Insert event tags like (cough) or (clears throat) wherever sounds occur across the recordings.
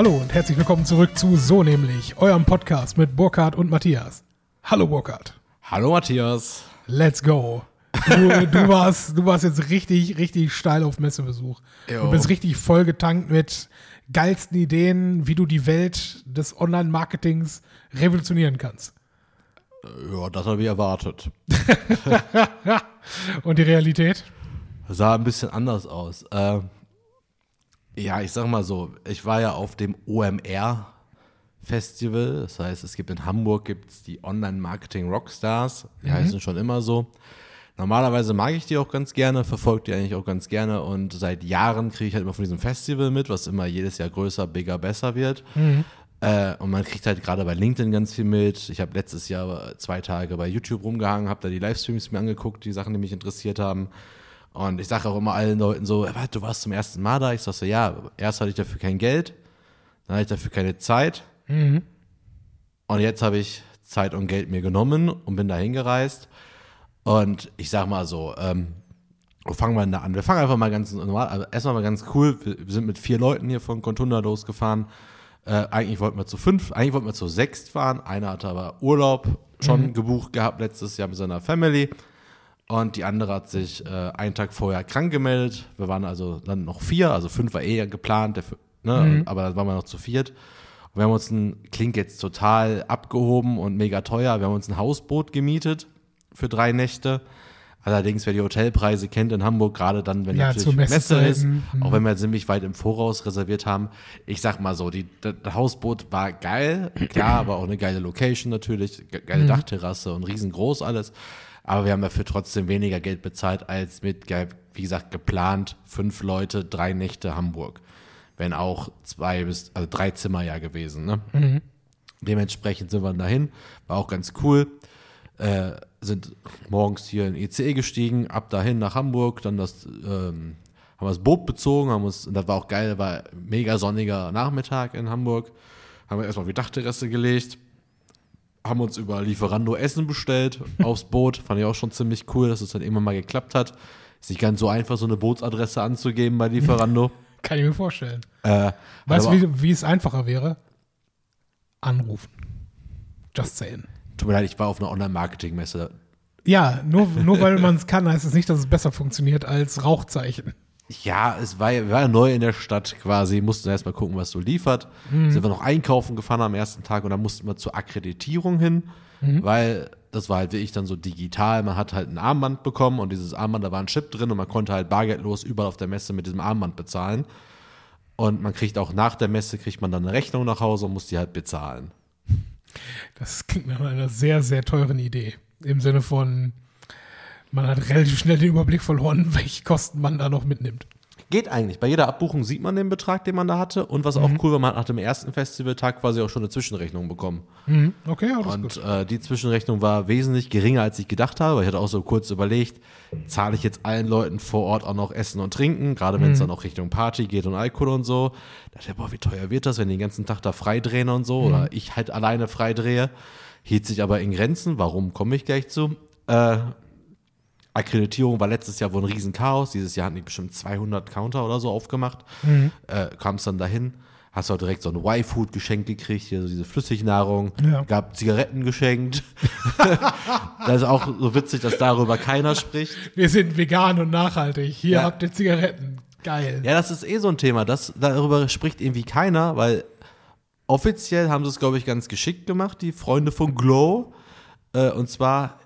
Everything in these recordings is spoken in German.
Hallo und herzlich willkommen zurück zu So nämlich, eurem Podcast mit Burkhard und Matthias. Hallo Burkhard. Hallo Matthias. Let's go. Du, du, (laughs) warst, du warst jetzt richtig, richtig steil auf Messebesuch. Jo. Du bist richtig voll getankt mit geilsten Ideen, wie du die Welt des Online-Marketings revolutionieren kannst. Ja, das habe ich erwartet. (laughs) Und die Realität? Sah ein bisschen anders aus. Äh, ja, ich sag mal so, ich war ja auf dem OMR Festival. Das heißt, es gibt in Hamburg gibt's die Online-Marketing Rockstars. Die heißen schon immer so. Normalerweise mag ich die auch ganz gerne, verfolge die eigentlich auch ganz gerne und seit Jahren kriege ich halt immer von diesem Festival mit, was immer jedes Jahr größer, bigger, besser wird. Äh, und man kriegt halt gerade bei LinkedIn ganz viel mit. Ich habe letztes Jahr zwei Tage bei YouTube rumgehangen, habe da die Livestreams mir angeguckt, die Sachen, die mich interessiert haben. Und ich sage auch immer allen Leuten so, "Äh, warte, du warst zum ersten Mal da? Ich sage so, ja, erst hatte ich dafür kein Geld, dann hatte ich dafür keine Zeit. Und jetzt habe ich Zeit und Geld mir genommen und bin da hingereist. Und ich sag mal so, ähm, wo fangen wir denn da an? Wir fangen einfach mal ganz normal, also erstmal mal ganz cool. Wir, sind mit vier Leuten hier von Contunda losgefahren. Äh, eigentlich wollten wir zu fünf, eigentlich wollten wir zu sechs fahren. Einer hatte aber Urlaub schon gebucht gehabt letztes Jahr mit seiner Family. Und die andere hat sich äh, einen Tag vorher krank gemeldet. Wir waren also dann noch vier, also fünf war eh geplant, der, ne, aber dann waren wir noch zu viert. Und wir haben uns ein, klingt jetzt total abgehoben und mega teuer, wir haben uns ein Hausboot gemietet für drei Nächte. Allerdings, wer die Hotelpreise kennt in Hamburg, gerade dann, wenn Ja, natürlich Messe ist, mhm. auch wenn wir ziemlich weit im Voraus reserviert haben. Ich sag mal so, die, das Hausboot war geil, klar, aber auch eine geile Location natürlich, ge- Mhm. geile Dachterrasse und riesengroß alles. Aber wir haben dafür trotzdem weniger Geld bezahlt als mit, wie gesagt, geplant fünf Leute, drei Nächte Hamburg. Wenn auch zwei bis, also drei Zimmer ja gewesen, ne? Dementsprechend sind wir dahin, war auch ganz cool. Äh, sind morgens hier in ECE gestiegen, ab dahin nach Hamburg, dann das, ähm, haben wir das Boot bezogen, haben uns, und das war auch geil, war mega sonniger Nachmittag in Hamburg, haben wir erstmal auf die Dachterrasse gelegt, haben uns über Lieferando Essen bestellt aufs Boot, fand ich auch schon ziemlich cool, dass es dann irgendwann mal geklappt hat. Ist nicht ganz so einfach, so eine Bootsadresse anzugeben bei Lieferando. (laughs) Kann ich mir vorstellen. äh, Weißt du, wie, wie es einfacher wäre? Anrufen. Just saying. Tut mir leid, ich war auf einer Online-Marketing-Messe. Ja, nur, nur weil man es kann, heißt es nicht, dass es besser funktioniert als Rauchzeichen. Ja, es war, wir waren neu in der Stadt quasi, mussten erstmal gucken, was so liefert. Sind wir noch einkaufen gefahren am ersten Tag und dann mussten wir zur Akkreditierung hin, weil das war halt wirklich dann so digital. Man hat halt ein Armband bekommen und dieses Armband, da war ein Chip drin und man konnte halt bargeldlos überall auf der Messe mit diesem Armband bezahlen. Und man kriegt auch nach der Messe, kriegt man dann eine Rechnung nach Hause und muss die halt bezahlen. Das klingt nach einer sehr, sehr teuren Idee. Im Sinne von, man hat relativ schnell den Überblick verloren, (laughs) welche Kosten man da noch mitnimmt. Geht eigentlich. Bei jeder Abbuchung sieht man den Betrag, den man da hatte. Und was auch cool war, man hat nach dem ersten Festivaltag quasi auch schon eine Zwischenrechnung bekommen. Mhm. Okay, das ist gut. Und äh, die Zwischenrechnung war wesentlich geringer, als ich gedacht habe. Ich hatte auch so kurz überlegt, zahle ich jetzt allen Leuten vor Ort auch noch Essen und Trinken, gerade wenn es dann auch Richtung Party geht und Alkohol und so. Da dachte ich, boah, wie teuer wird das, wenn die den ganzen Tag da freidrehen und so, oder ich halt alleine freidrehe. Hielt sich aber in Grenzen. Warum, komme ich gleich zu. Äh, Akkreditierung war letztes Jahr wohl ein Riesenchaos. Dieses Jahr hatten die bestimmt 200 Counter oder so aufgemacht. Äh, Kam es dann dahin, hast du auch direkt so ein Y-Food geschenkt gekriegt, hier so diese Flüssignahrung, Ja. gab Zigaretten geschenkt. (laughs) das ist auch so witzig, dass darüber keiner spricht. Wir sind vegan und nachhaltig. Hier Ja. habt ihr Zigaretten. Geil. Ja, das ist eh so ein Thema. Das, darüber spricht irgendwie keiner, weil offiziell haben sie es, glaube ich, ganz geschickt gemacht, die Freunde von Glow. Äh, und zwar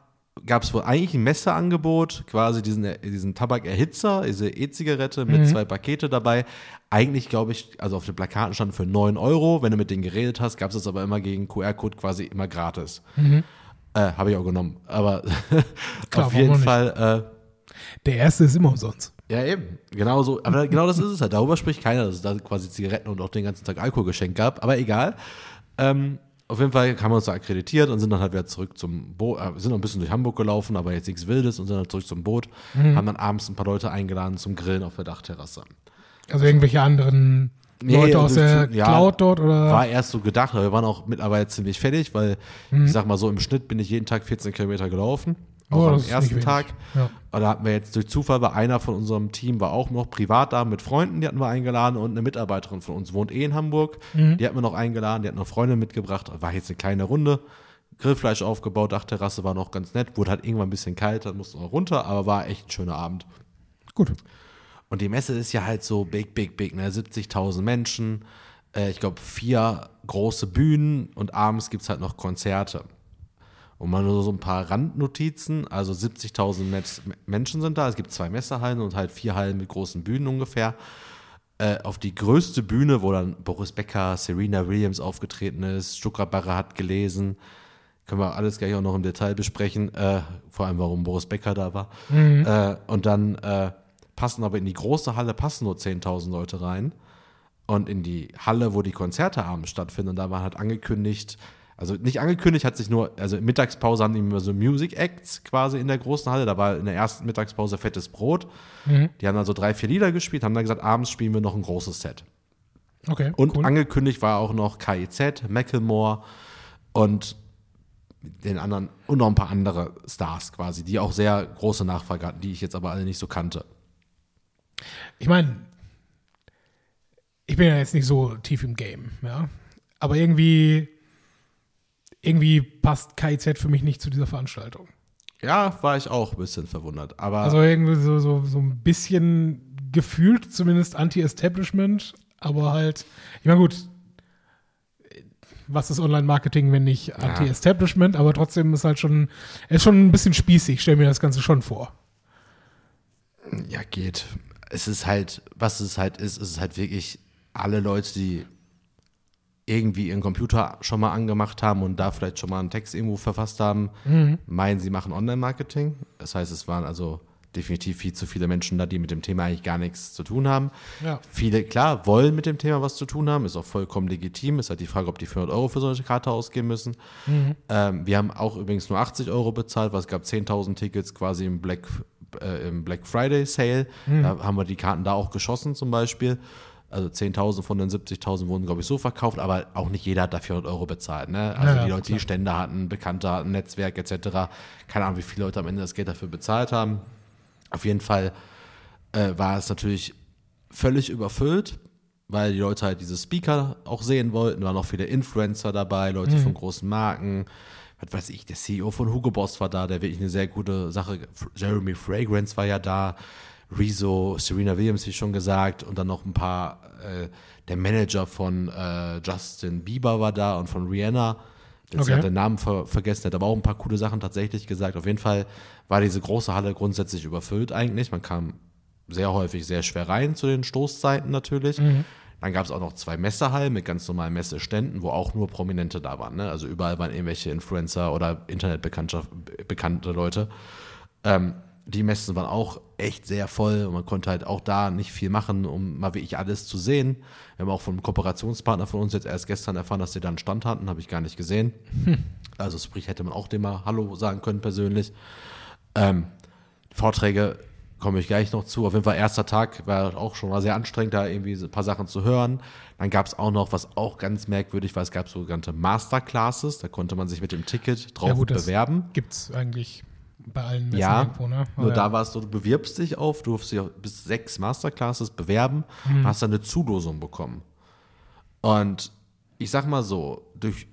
gab es wohl eigentlich ein Messeangebot, quasi diesen, diesen Tabakerhitzer, diese E-Zigarette mit zwei Pakete dabei. Eigentlich, glaube ich, also auf den Plakaten stand für 9 Euro. Wenn du mit denen geredet hast, gab es das aber immer gegen QR-Code quasi immer gratis. Äh, Habe ich auch genommen. Aber (laughs) Klar, auf jeden? Fall äh, Der erste ist immer umsonst. ja, eben. Genau so. Aber (laughs) genau das ist es halt. Darüber spricht keiner, dass es da quasi Zigaretten und auch den ganzen Tag Alkohol geschenkt gab. Aber egal. Ähm, auf jeden Fall haben wir uns da akkreditiert und sind dann halt wieder zurück zum Boot. Äh, wir sind noch ein bisschen durch Hamburg gelaufen, aber jetzt nichts Wildes und sind dann zurück zum Boot. Haben dann abends ein paar Leute eingeladen zum Grillen auf der Dachterrasse. Also irgendwelche anderen Nee, Leute aus das- der ja, Cloud dort oder? War erst so gedacht, aber wir waren auch mittlerweile ziemlich fertig, weil ich sag mal so, im Schnitt bin ich jeden Tag 14 Kilometer gelaufen. Auch Oh, am ersten. Tag. Ja. Und da hatten wir jetzt durch Zufall, war einer von unserem Team war auch noch privat da mit Freunden, die hatten wir eingeladen und eine Mitarbeiterin von uns wohnt eh in Hamburg. Mhm. Die hatten wir noch eingeladen, die hat noch Freunde mitgebracht. War jetzt eine kleine Runde. Grillfleisch aufgebaut, Dachterrasse war noch ganz nett, wurde halt irgendwann ein bisschen kalt, dann mussten wir runter, aber war echt ein schöner Abend. Gut. Und die Messe ist ja halt so big, big, big, ne? 70.000 Menschen, äh, ich glaube vier große Bühnen und abends gibt es halt noch Konzerte. Und mal nur so ein paar Randnotizen, also 70.000 Mes- Menschen sind da, es gibt zwei Messehallen und halt vier Hallen mit großen Bühnen ungefähr. Äh, auf die größte Bühne, wo dann Boris Becker, Serena Williams aufgetreten ist, Stuttgart Barre hat gelesen, können wir alles gleich auch noch im Detail besprechen, äh, vor allem warum Boris Becker da war. Äh, und dann äh, passen aber in die große Halle passen nur 10.000 Leute rein. Und in die Halle, wo die Konzerte abends stattfinden, da war halt angekündigt, also nicht angekündigt, hat sich nur, also in Mittagspause haben die immer so Music Acts quasi in der großen Halle. Da war in der ersten Mittagspause fettes Brot. Die haben also drei, vier Lieder gespielt, haben dann gesagt, abends spielen wir noch ein großes Set. Okay. Und cool. angekündigt war auch noch KIZ, Macklemore und den anderen und noch ein paar andere Stars quasi, die auch sehr große Nachfrage hatten, die ich jetzt aber alle nicht so kannte. Ich meine, ich bin ja jetzt nicht so tief im Game, ja. Aber irgendwie, irgendwie passt KIZ für mich nicht zu dieser Veranstaltung. Ja, war ich auch ein bisschen verwundert. Aber Also irgendwie so, so, so ein bisschen gefühlt zumindest Anti-Establishment, aber halt, ich meine gut, was ist Online-Marketing, wenn nicht Anti-Establishment, aber trotzdem ist halt schon, ist schon ein bisschen spießig, stell mir das Ganze schon vor. ja, geht. Es ist halt, was es halt ist, ist es halt wirklich alle Leute, die irgendwie ihren Computer schon mal angemacht haben und da vielleicht schon mal einen Text irgendwo verfasst haben, meinen, sie machen Online-Marketing. Das heißt, es waren also definitiv viel zu viele Menschen da, die mit dem Thema eigentlich gar nichts zu tun haben. Ja. Viele, klar, wollen mit dem Thema was zu tun haben, ist auch vollkommen legitim. Ist halt die Frage, ob die 400 Euro für solche Karte ausgeben müssen. Ähm, wir haben auch übrigens nur 80 Euro bezahlt, weil es gab 10.000 Tickets quasi im Black, äh, im Black Friday Sale. Da haben wir die Karten da auch geschossen zum Beispiel. Also 10.000 von den 70.000 wurden, glaube ich, so verkauft, aber auch nicht jeder hat da 400 Euro bezahlt. Ne? Also Ja, die Leute, die. Stände hatten, Bekannte hatten, Netzwerk etc. Keine Ahnung, wie viele Leute am Ende das Geld dafür bezahlt haben. Auf jeden Fall äh, war es natürlich völlig überfüllt, weil die Leute halt diese Speaker auch sehen wollten. Da waren auch viele Influencer dabei, Leute von großen Marken. Was weiß ich, der CEO von Hugo Boss war da, der wirklich eine sehr gute Sache. Jeremy Fragrance war ja da. Rezo, Serena Williams, wie schon gesagt, und dann noch ein paar, äh, der Manager von äh, Justin Bieber war da und von Rihanna. Jetzt Okay. hat den Namen ver vergessen, hat aber auch ein paar coole Sachen tatsächlich gesagt. Auf jeden Fall war diese große Halle grundsätzlich überfüllt eigentlich. Man kam sehr häufig sehr schwer rein zu den Stoßzeiten natürlich. Dann gab es auch noch zwei Messehallen mit ganz normalen Messeständen, wo auch nur Prominente da waren. Ne? Also überall waren irgendwelche Influencer oder internetbekannte bekannte Leute. Ähm, die Messen waren auch echt sehr voll und man konnte halt auch da nicht viel machen, um mal wirklich alles zu sehen. Wir haben auch vom Kooperationspartner von uns jetzt erst gestern erfahren, dass sie da einen Stand hatten, habe ich gar nicht gesehen. Also sprich, hätte man auch dem mal Hallo sagen können persönlich. Ähm, Vorträge komme ich gleich noch zu. Auf jeden Fall erster Tag war auch schon mal sehr anstrengend, da irgendwie ein paar Sachen zu hören. Dann gab es auch noch, was auch ganz merkwürdig war, es gab sogenannte Masterclasses. Da konnte man sich mit dem Ticket drauf ja, gut, bewerben. Gibt's eigentlich bei allen Messen Ja, irgendwo, ne? nur da ja. war es so, du bewirbst dich auf, du durfst dich auf bis sechs Masterclasses bewerben Mhm. und hast dann eine Zulosung bekommen. Und ich sag mal so, durch,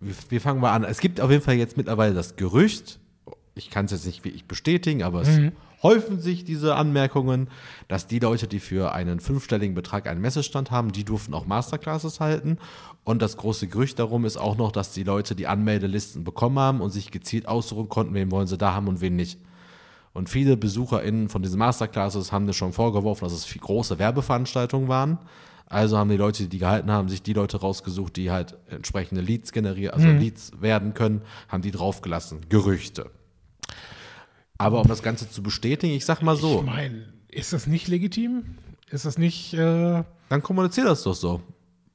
wir, wir fangen mal an, es gibt auf jeden Fall jetzt mittlerweile das Gerücht, ich kann es jetzt nicht wirklich bestätigen, aber es Mhm. Häufen sich diese Anmerkungen, dass die Leute, die für einen fünfstelligen Betrag einen Messestand haben, die durften auch Masterclasses halten. Und das große Gerücht darum ist auch noch, dass die Leute die Anmeldelisten bekommen haben und sich gezielt aussuchen konnten, wen wollen sie da haben und wen nicht. Und viele BesucherInnen von diesen Masterclasses haben dir schon vorgeworfen, dass es große Werbeveranstaltungen waren. Also haben die Leute, die die gehalten haben, sich die Leute rausgesucht, die halt entsprechende Leads generieren, also Leads werden können, haben die draufgelassen. Gerüchte. Aber um das Ganze zu bestätigen, ich sag mal so, Ich meine, ist das nicht legitim? Ist das nicht, äh, dann kommunizier das doch so.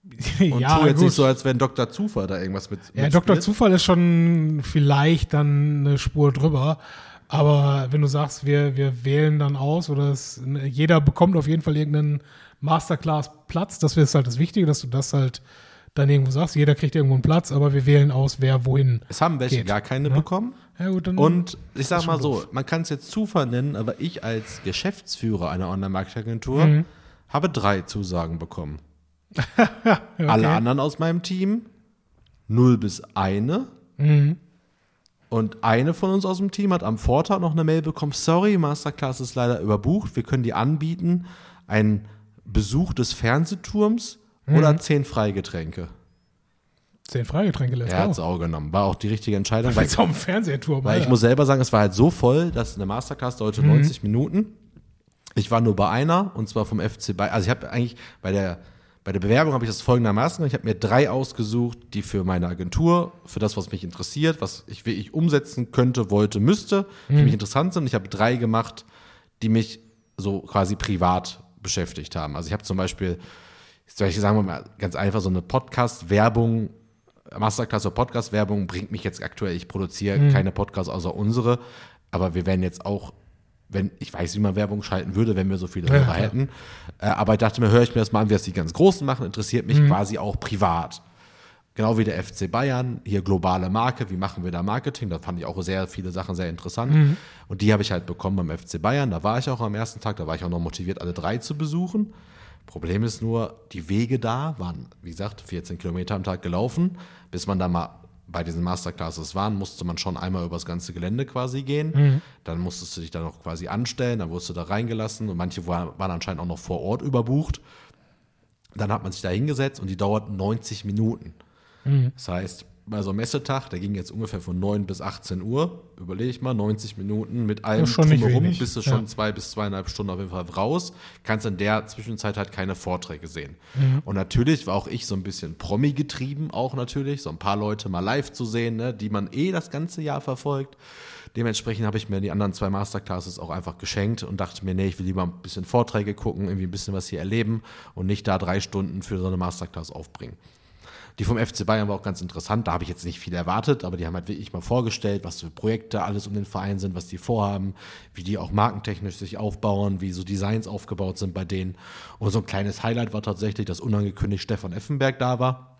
(laughs) Und ja, tu jetzt gut. nicht so, als wenn Dr. Zufall da irgendwas mit. Ja. Dr. Zufall ist schon vielleicht dann eine Spur drüber. Aber wenn du sagst, wir, wir wählen dann aus oder es, jeder bekommt auf jeden Fall irgendeinen Masterclass-Platz, das ist halt das Wichtige, dass du das halt dann irgendwo sagst, jeder kriegt irgendwo einen Platz, aber wir wählen aus, wer wohin. Es haben welche Geht, gar keine ne? bekommen. Ja, gut, Und ich sag mal so, doof. man kann es jetzt Zufall nennen, aber ich als Geschäftsführer einer Online-Marketing-Agentur Mhm. habe drei Zusagen bekommen. (laughs) okay. Alle anderen aus meinem Team null bis eine. Mhm. Und eine von uns aus dem Team hat am Vortag noch eine Mail bekommen, sorry, Masterclass ist leider überbucht, wir können die anbieten, einen Besuch des Fernsehturms Mhm. oder zehn Freigetränke. Zehn Freigetränke lässt Er hat es auch. auch genommen. War auch die richtige Entscheidung. Weil, Jetzt auf dem Fernsehturm. weil ich muss selber sagen, es war halt so voll, dass eine Masterclass dauerte Mhm. 90 Minuten. Ich war nur bei einer und zwar vom FC Bayern. Also ich habe eigentlich bei der bei der Bewerbung habe ich das folgendermaßen gemacht. Ich habe mir drei ausgesucht, die für meine Agentur, für das, was mich interessiert, was ich wirklich umsetzen könnte, wollte, müsste, Mhm. für mich interessant sind. Ich habe drei gemacht, die mich so quasi privat beschäftigt haben. Also ich habe zum Beispiel, soll ich sagen wir mal ganz einfach, so eine Podcast-Werbung, Masterclass oder Podcast-Werbung bringt mich jetzt aktuell, ich produziere keine Podcasts außer unsere, aber wir werden jetzt auch, wenn, ich weiß, wie man Werbung schalten würde, wenn wir so viele Ja, Hörer klar. hätten, äh, aber ich dachte mir, höre ich mir das mal an, wie das die ganz Großen machen, interessiert mich quasi auch privat. Genau wie der FC Bayern, hier globale Marke, wie machen wir da Marketing? Da fand ich auch sehr viele Sachen sehr interessant. Und die habe ich halt bekommen beim FC Bayern. Da war ich auch am ersten Tag, da war ich auch noch motiviert, alle drei zu besuchen. Problem ist nur, die Wege da waren, wie gesagt, 14 Kilometer am Tag gelaufen. Bis man da mal bei diesen Masterclasses waren, musste man schon einmal über das ganze Gelände quasi gehen. Dann musstest du dich da noch quasi anstellen, dann wurdest du da reingelassen und manche waren, waren anscheinend auch noch vor Ort überbucht. Dann hat man sich da hingesetzt und die dauert 90 Minuten. Das heißt, bei so einem Messetag, der ging jetzt ungefähr von 9 bis 18 Uhr, überlege ich mal, 90 Minuten mit allem drumherum, bist du schon ja. zwei bis zweieinhalb Stunden auf jeden Fall raus, kannst in der Zwischenzeit halt keine Vorträge sehen. Mhm. Und natürlich war auch ich so ein bisschen Promi getrieben, auch natürlich, so ein paar Leute mal live zu sehen, ne, die man eh das ganze Jahr verfolgt. Dementsprechend habe ich mir die anderen zwei Masterclasses auch einfach geschenkt und dachte mir, nee, ich will lieber ein bisschen Vorträge gucken, irgendwie ein bisschen was hier erleben und nicht da drei Stunden für so eine Masterclass aufbringen. Die vom FC Bayern war auch ganz interessant. Da habe ich jetzt nicht viel erwartet, aber die haben halt wirklich mal vorgestellt, was für Projekte alles um den Verein sind, was die vorhaben, wie die auch markentechnisch sich aufbauen, wie so Designs aufgebaut sind bei denen. Und so ein kleines Highlight war tatsächlich, dass unangekündigt Stefan Effenberg da war,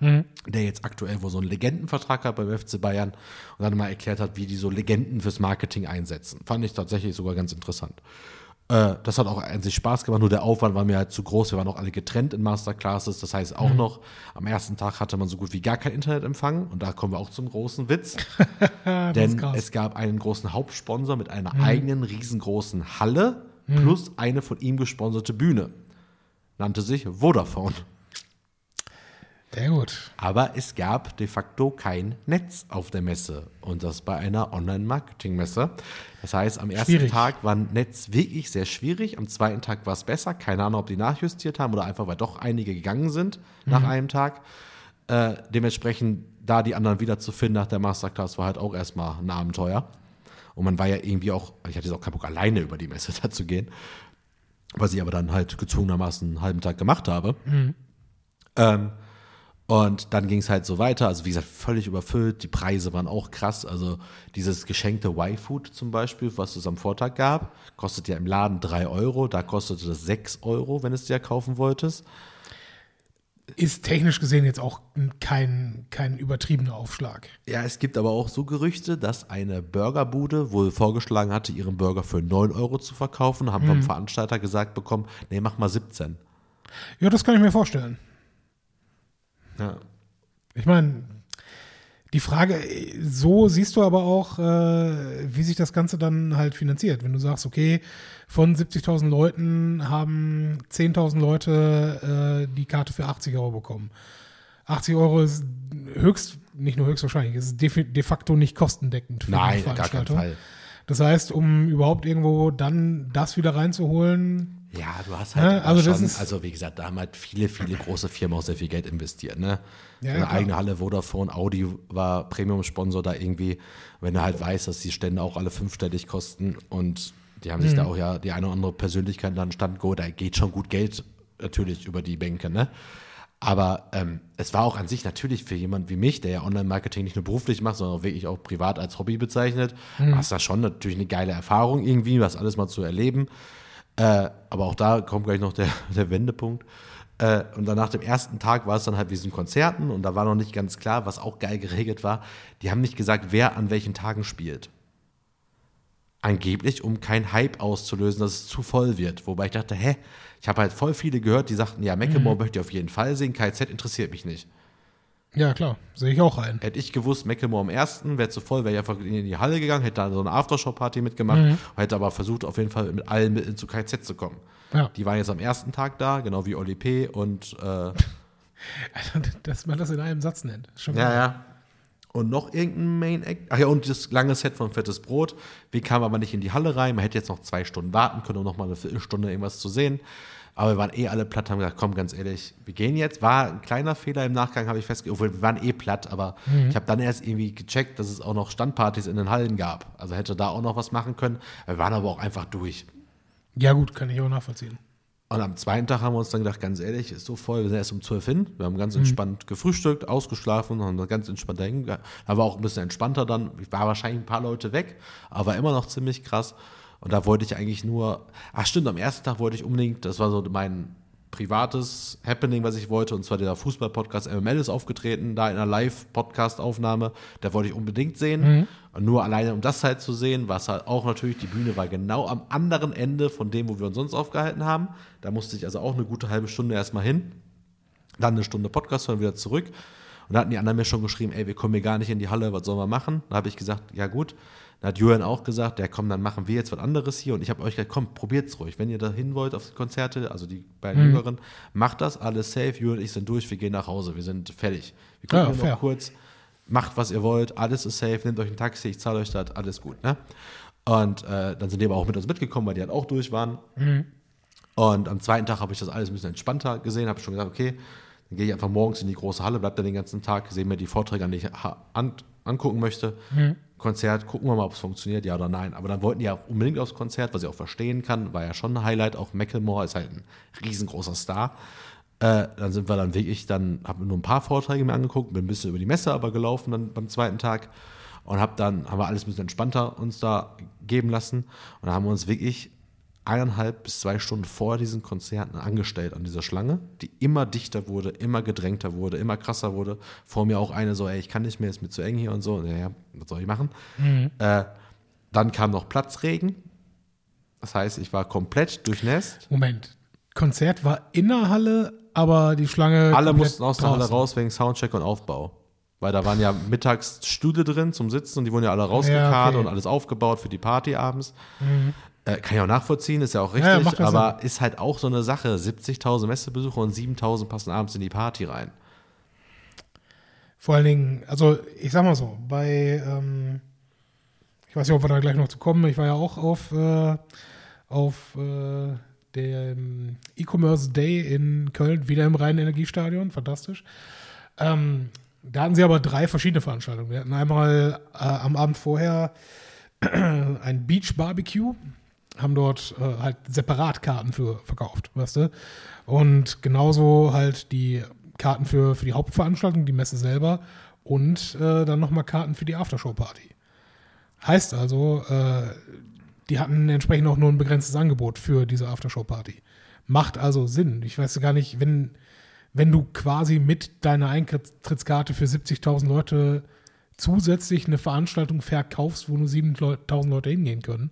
der jetzt aktuell wohl so einen Legendenvertrag hat beim FC Bayern und dann mal erklärt hat, wie die so Legenden fürs Marketing einsetzen. Fand ich tatsächlich sogar ganz interessant. Äh, das hat auch an sich Spaß gemacht, nur der Aufwand war mir halt zu groß. Wir waren auch alle getrennt in Masterclasses. Das heißt auch noch, am ersten Tag hatte man so gut wie gar kein Internetempfang. Und da kommen wir auch zum großen Witz. (laughs) Denn es gab einen großen Hauptsponsor mit einer eigenen riesengroßen Halle plus eine von ihm gesponserte Bühne. Nannte sich Vodafone. Sehr gut. Aber es gab de facto kein Netz auf der Messe und das bei einer Online-Marketing-Messe. Das heißt, am ersten Schwierig. Tag war Netz wirklich sehr schwierig, am zweiten Tag war es besser. Keine Ahnung, ob die nachjustiert haben oder einfach, weil doch einige gegangen sind nach einem Tag. Äh, dementsprechend, da die anderen wiederzufinden nach der Masterclass, war halt auch erstmal ein Abenteuer. Und man war ja irgendwie auch, ich hatte jetzt auch keinen Bock, alleine über die Messe (laughs) da zu gehen, was ich aber dann halt gezwungenermaßen einen halben Tag gemacht habe. Ähm, und dann ging es halt so weiter. Also wie gesagt, völlig überfüllt. Die Preise waren auch krass. Also dieses geschenkte Y-Food zum Beispiel, was es am Vortag gab, kostet ja im Laden 3 Euro. Da kostete das 6 Euro, wenn es dir kaufen wolltest. Ist technisch gesehen jetzt auch kein, kein übertriebener Aufschlag. Ja, es gibt aber auch so Gerüchte, dass eine Burgerbude wohl vorgeschlagen hatte, ihren Burger für 9 Euro zu verkaufen. Haben vom Veranstalter gesagt bekommen, nee, mach mal 17. Ja, das kann ich mir vorstellen. Ja. Ich meine, die Frage, so siehst du aber auch, äh, wie sich das Ganze dann halt finanziert. Wenn du sagst, okay, von 70.000 Leuten haben 10.000 Leute äh, die Karte für 80 Euro bekommen. 80 Euro ist höchst, nicht nur höchstwahrscheinlich, es ist de, de facto nicht kostendeckend für Nein, die gar keinen Veranstaltung. Fall. Das heißt, um überhaupt irgendwo dann das wieder reinzuholen, Ja, du hast halt Ja, also das schon, ist- also wie gesagt, da haben halt viele, viele große Firmen auch sehr viel Geld investiert, ne? Ja, Eine klar. eigene Halle, Vodafone, Audi war Premium-Sponsor da irgendwie. Wenn du halt weißt, dass die Stände auch alle fünfstellig kosten und die haben sich Mhm. da auch ja die eine oder andere Persönlichkeit an den Stand geholt, da geht schon gut Geld natürlich über die Bänke, ne? Aber ähm, es war auch an sich natürlich für jemand wie mich, der ja Online-Marketing nicht nur beruflich macht, sondern auch wirklich auch privat als Hobby bezeichnet, Mhm. war es da schon natürlich eine geile Erfahrung irgendwie, was alles mal zu erleben. Äh, aber auch da kommt gleich noch der, (laughs) der Wendepunkt. Äh, und dann nach dem ersten Tag war es dann halt wie diesen Konzerten und da war noch nicht ganz klar, was auch geil geregelt war. Die haben nicht gesagt, wer an welchen Tagen spielt. Angeblich, um keinen Hype auszulösen, dass es zu voll wird. Wobei ich dachte, hä, ich habe halt voll viele gehört, die sagten, ja, Macklemore möchte ich auf jeden Fall sehen, KZ interessiert mich nicht. Ja, klar, sehe ich auch ein. Hätte ich gewusst, Macklemore am ersten, wäre zu voll, wäre ich einfach in die Halle gegangen, hätte da so eine Aftershow-Party mitgemacht, hätte aber versucht, auf jeden Fall mit allen Mitteln zu KZ zu kommen. Ja. Die waren jetzt am ersten Tag da, genau wie Oli P. und äh, (laughs) Dass man das in einem Satz nennt. Schon ja, ja. Und noch irgendein Main Act. Ach ja, und das lange Set von Fettes Brot. Wir kamen aber nicht in die Halle rein. Man hätte jetzt noch zwei Stunden warten können, um noch mal eine Viertelstunde irgendwas zu sehen. Aber wir waren eh alle platt, haben gesagt, komm, ganz ehrlich, wir gehen jetzt. War ein kleiner Fehler im Nachgang, habe ich festgestellt. Obwohl, wir waren eh platt, aber ich habe dann erst irgendwie gecheckt, dass es auch noch Standpartys in den Hallen gab. Also hätte da auch noch was machen können. Wir waren aber auch einfach durch. Ja, gut, kann ich auch nachvollziehen. Und am zweiten Tag haben wir uns dann gedacht, ganz ehrlich, ist so voll, wir sind erst um 12 hin. Wir haben ganz entspannt gefrühstückt, ausgeschlafen und ganz entspannt dahin. Da war auch ein bisschen entspannter dann. War wahrscheinlich ein paar Leute weg, aber immer noch ziemlich krass. Und da wollte ich eigentlich nur, ach stimmt, am ersten Tag wollte ich unbedingt, das war so mein privates Happening, was ich wollte, und zwar der Fußball-Podcast MML ist aufgetreten, da in einer Live-Podcast-Aufnahme. Da wollte ich unbedingt sehen. Und nur alleine, um das halt zu sehen, was halt auch natürlich, die Bühne war genau am anderen Ende von dem, wo wir uns sonst aufgehalten haben. Da musste ich also auch eine gute halbe Stunde erstmal hin. Dann eine Stunde Podcast hören, wieder zurück. Und da hatten die anderen mir schon geschrieben, ey, wir kommen hier gar nicht in die Halle, was sollen wir machen? Da habe ich gesagt, ja gut. Dann hat Julian auch gesagt, ja komm, dann machen wir jetzt was anderes hier. Und ich habe euch gesagt, komm, probiert's ruhig. Wenn ihr da hin wollt auf die Konzerte, also die beiden Jüngeren, macht das, alles safe. Julian und ich sind durch, wir gehen nach Hause, wir sind fertig. Wir gucken Ja, noch kurz, macht was ihr wollt, alles ist safe, nehmt euch ein Taxi, ich zahle euch das, alles gut. Ne? Und äh, dann sind die aber auch mit uns mitgekommen, weil die halt auch durch waren. Und am zweiten Tag habe ich das alles ein bisschen entspannter gesehen, habe schon gesagt, okay, dann gehe ich einfach morgens in die große Halle, bleib da den ganzen Tag, sehe mir die Vorträge an, die ich an, angucken möchte. Konzert, gucken wir mal, ob es funktioniert, ja oder nein. Aber dann wollten die ja unbedingt aufs Konzert, was ich auch verstehen kann, war ja schon ein Highlight. Auch Macklemore ist halt ein riesengroßer Star. Äh, dann sind wir dann wirklich, dann haben wir nur ein paar Vorträge mir angeguckt, bin ein bisschen über die Messe aber gelaufen dann beim zweiten Tag und hab dann, haben wir alles ein bisschen entspannter uns da geben lassen und haben wir uns wirklich eineinhalb bis zwei Stunden vor diesen Konzerten angestellt an dieser Schlange, die immer dichter wurde, immer gedrängter wurde, immer krasser wurde. Vor mir auch eine so, ey, ich kann nicht mehr, ist mir zu eng hier und so. Ja, ja, was soll ich machen? Äh, dann kam noch Platzregen. Das heißt, ich war komplett durchnässt. Moment. Konzert war in der Halle, aber die Schlange. Alle mussten aus der Halle raus wegen Soundcheck und Aufbau. Weil da waren ja (laughs) mittags Stühle drin zum Sitzen und die wurden ja alle rausgekarrt Ja, okay. Mhm. und alles aufgebaut für die Party abends. Äh, kann ich auch nachvollziehen, ist ja auch richtig, ja aber ist halt auch so eine Sache. 70.000 Messebesucher und 7.000 passen abends in die Party rein. Vor allen Dingen, also ich sag mal so, bei, ähm, ich weiß nicht, ob wir da gleich noch zu kommen, ich war ja auch auf, äh, auf äh, dem E-Commerce Day in Köln, wieder im reinen Energiestadion, fantastisch. Ähm, da hatten sie aber drei verschiedene Veranstaltungen. Wir hatten einmal äh, am Abend vorher (clears throat) ein Beach Barbecue, haben dort äh, halt separat Karten für verkauft, weißt du? Und genauso halt die Karten für, für die Hauptveranstaltung, die Messe selber und äh, dann nochmal Karten für die Aftershow-Party. Heißt also, äh, die hatten entsprechend auch nur ein begrenztes Angebot für diese Aftershow-Party. Macht also Sinn. Ich weiß gar nicht, wenn, wenn du quasi mit deiner Eintrittskarte für 70.000 Leute zusätzlich eine Veranstaltung verkaufst, wo nur 7.000 Leute hingehen können,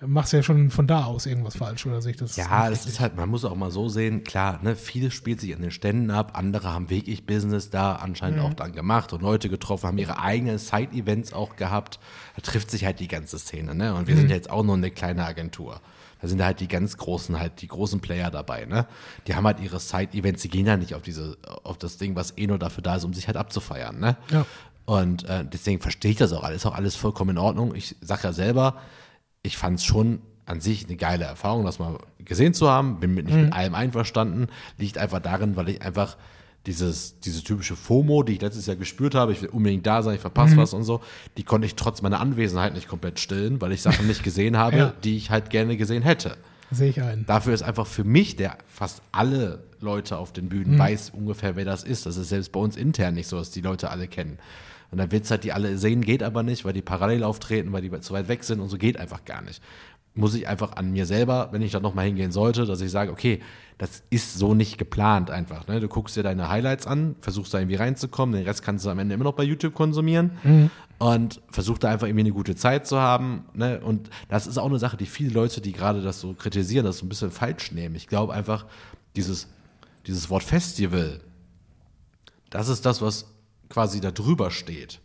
machst ja schon von da aus irgendwas falsch, oder sehe ich das? Ja, das ist halt, man muss auch mal so sehen, klar, ne, vieles spielt sich an den Ständen ab, andere haben wirklich Business da anscheinend auch dann gemacht und Leute getroffen, haben ihre eigenen Side-Events auch gehabt. Da trifft sich halt die ganze Szene, ne? Und wir sind ja jetzt auch nur eine kleine Agentur. Da sind halt die ganz großen, halt die großen Player dabei, ne? Die haben halt ihre Side-Events, die gehen ja nicht auf diese, auf das Ding, was eh nur dafür da ist, um sich halt abzufeiern, ne? Ja. Und äh, deswegen verstehe ich das auch alles, ist auch alles vollkommen in Ordnung. Ich sage ja selber, ich fand es schon an sich eine geile Erfahrung, das mal gesehen zu haben. Bin mit, nicht mit allem einverstanden. Liegt einfach darin, weil ich einfach dieses, diese typische FOMO, die ich letztes Jahr gespürt habe, ich will unbedingt da sein, ich verpasse was und so, die konnte ich trotz meiner Anwesenheit nicht komplett stillen, weil ich Sachen nicht gesehen (laughs) habe, Ja. die ich halt gerne gesehen hätte. Sehe ich ein. Dafür ist einfach für mich, der fast alle Leute auf den Bühnen weiß ungefähr, wer das ist. Das ist selbst bei uns intern nicht so, dass die Leute alle kennen. Und dann wird's halt, die alle sehen, geht aber nicht, weil die parallel auftreten, weil die zu weit weg sind und so geht einfach gar nicht. muss ich einfach an mir selber, wenn ich da nochmal hingehen sollte, dass ich sage, okay, das ist so nicht geplant einfach. Ne? Du guckst dir deine Highlights an, versuchst da irgendwie reinzukommen, den Rest kannst du am Ende immer noch bei YouTube konsumieren Mhm. und versuch da einfach irgendwie eine gute Zeit zu haben. Ne? Und das ist auch eine Sache, die viele Leute, die gerade das so kritisieren, das so ein bisschen falsch nehmen. Ich glaube einfach, dieses, dieses Wort Festival, das ist das, was quasi da drüber steht.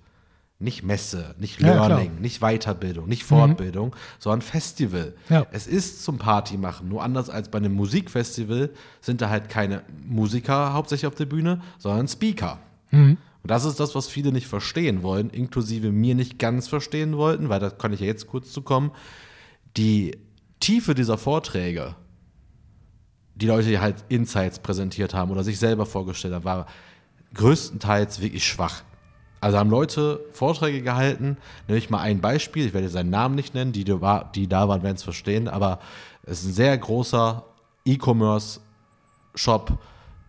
Nicht Messe, nicht Ja. Learning, nicht Weiterbildung, nicht Fortbildung, sondern Festival. Ja. Es ist zum Party machen. Nur anders als bei einem Musikfestival sind da halt keine Musiker hauptsächlich auf der Bühne, sondern Speaker. Und das ist das, was viele nicht verstehen wollen, inklusive mir nicht ganz verstehen wollten, weil da kann ich ja jetzt kurz zu kommen. Die Tiefe dieser Vorträge, die Leute, halt Insights präsentiert haben oder sich selber vorgestellt haben, war größtenteils wirklich schwach. Also haben Leute Vorträge gehalten, nenne ich mal ein Beispiel, ich werde seinen Namen nicht nennen, die, die da waren, werden es verstehen, aber es ist ein sehr großer E-Commerce-Shop,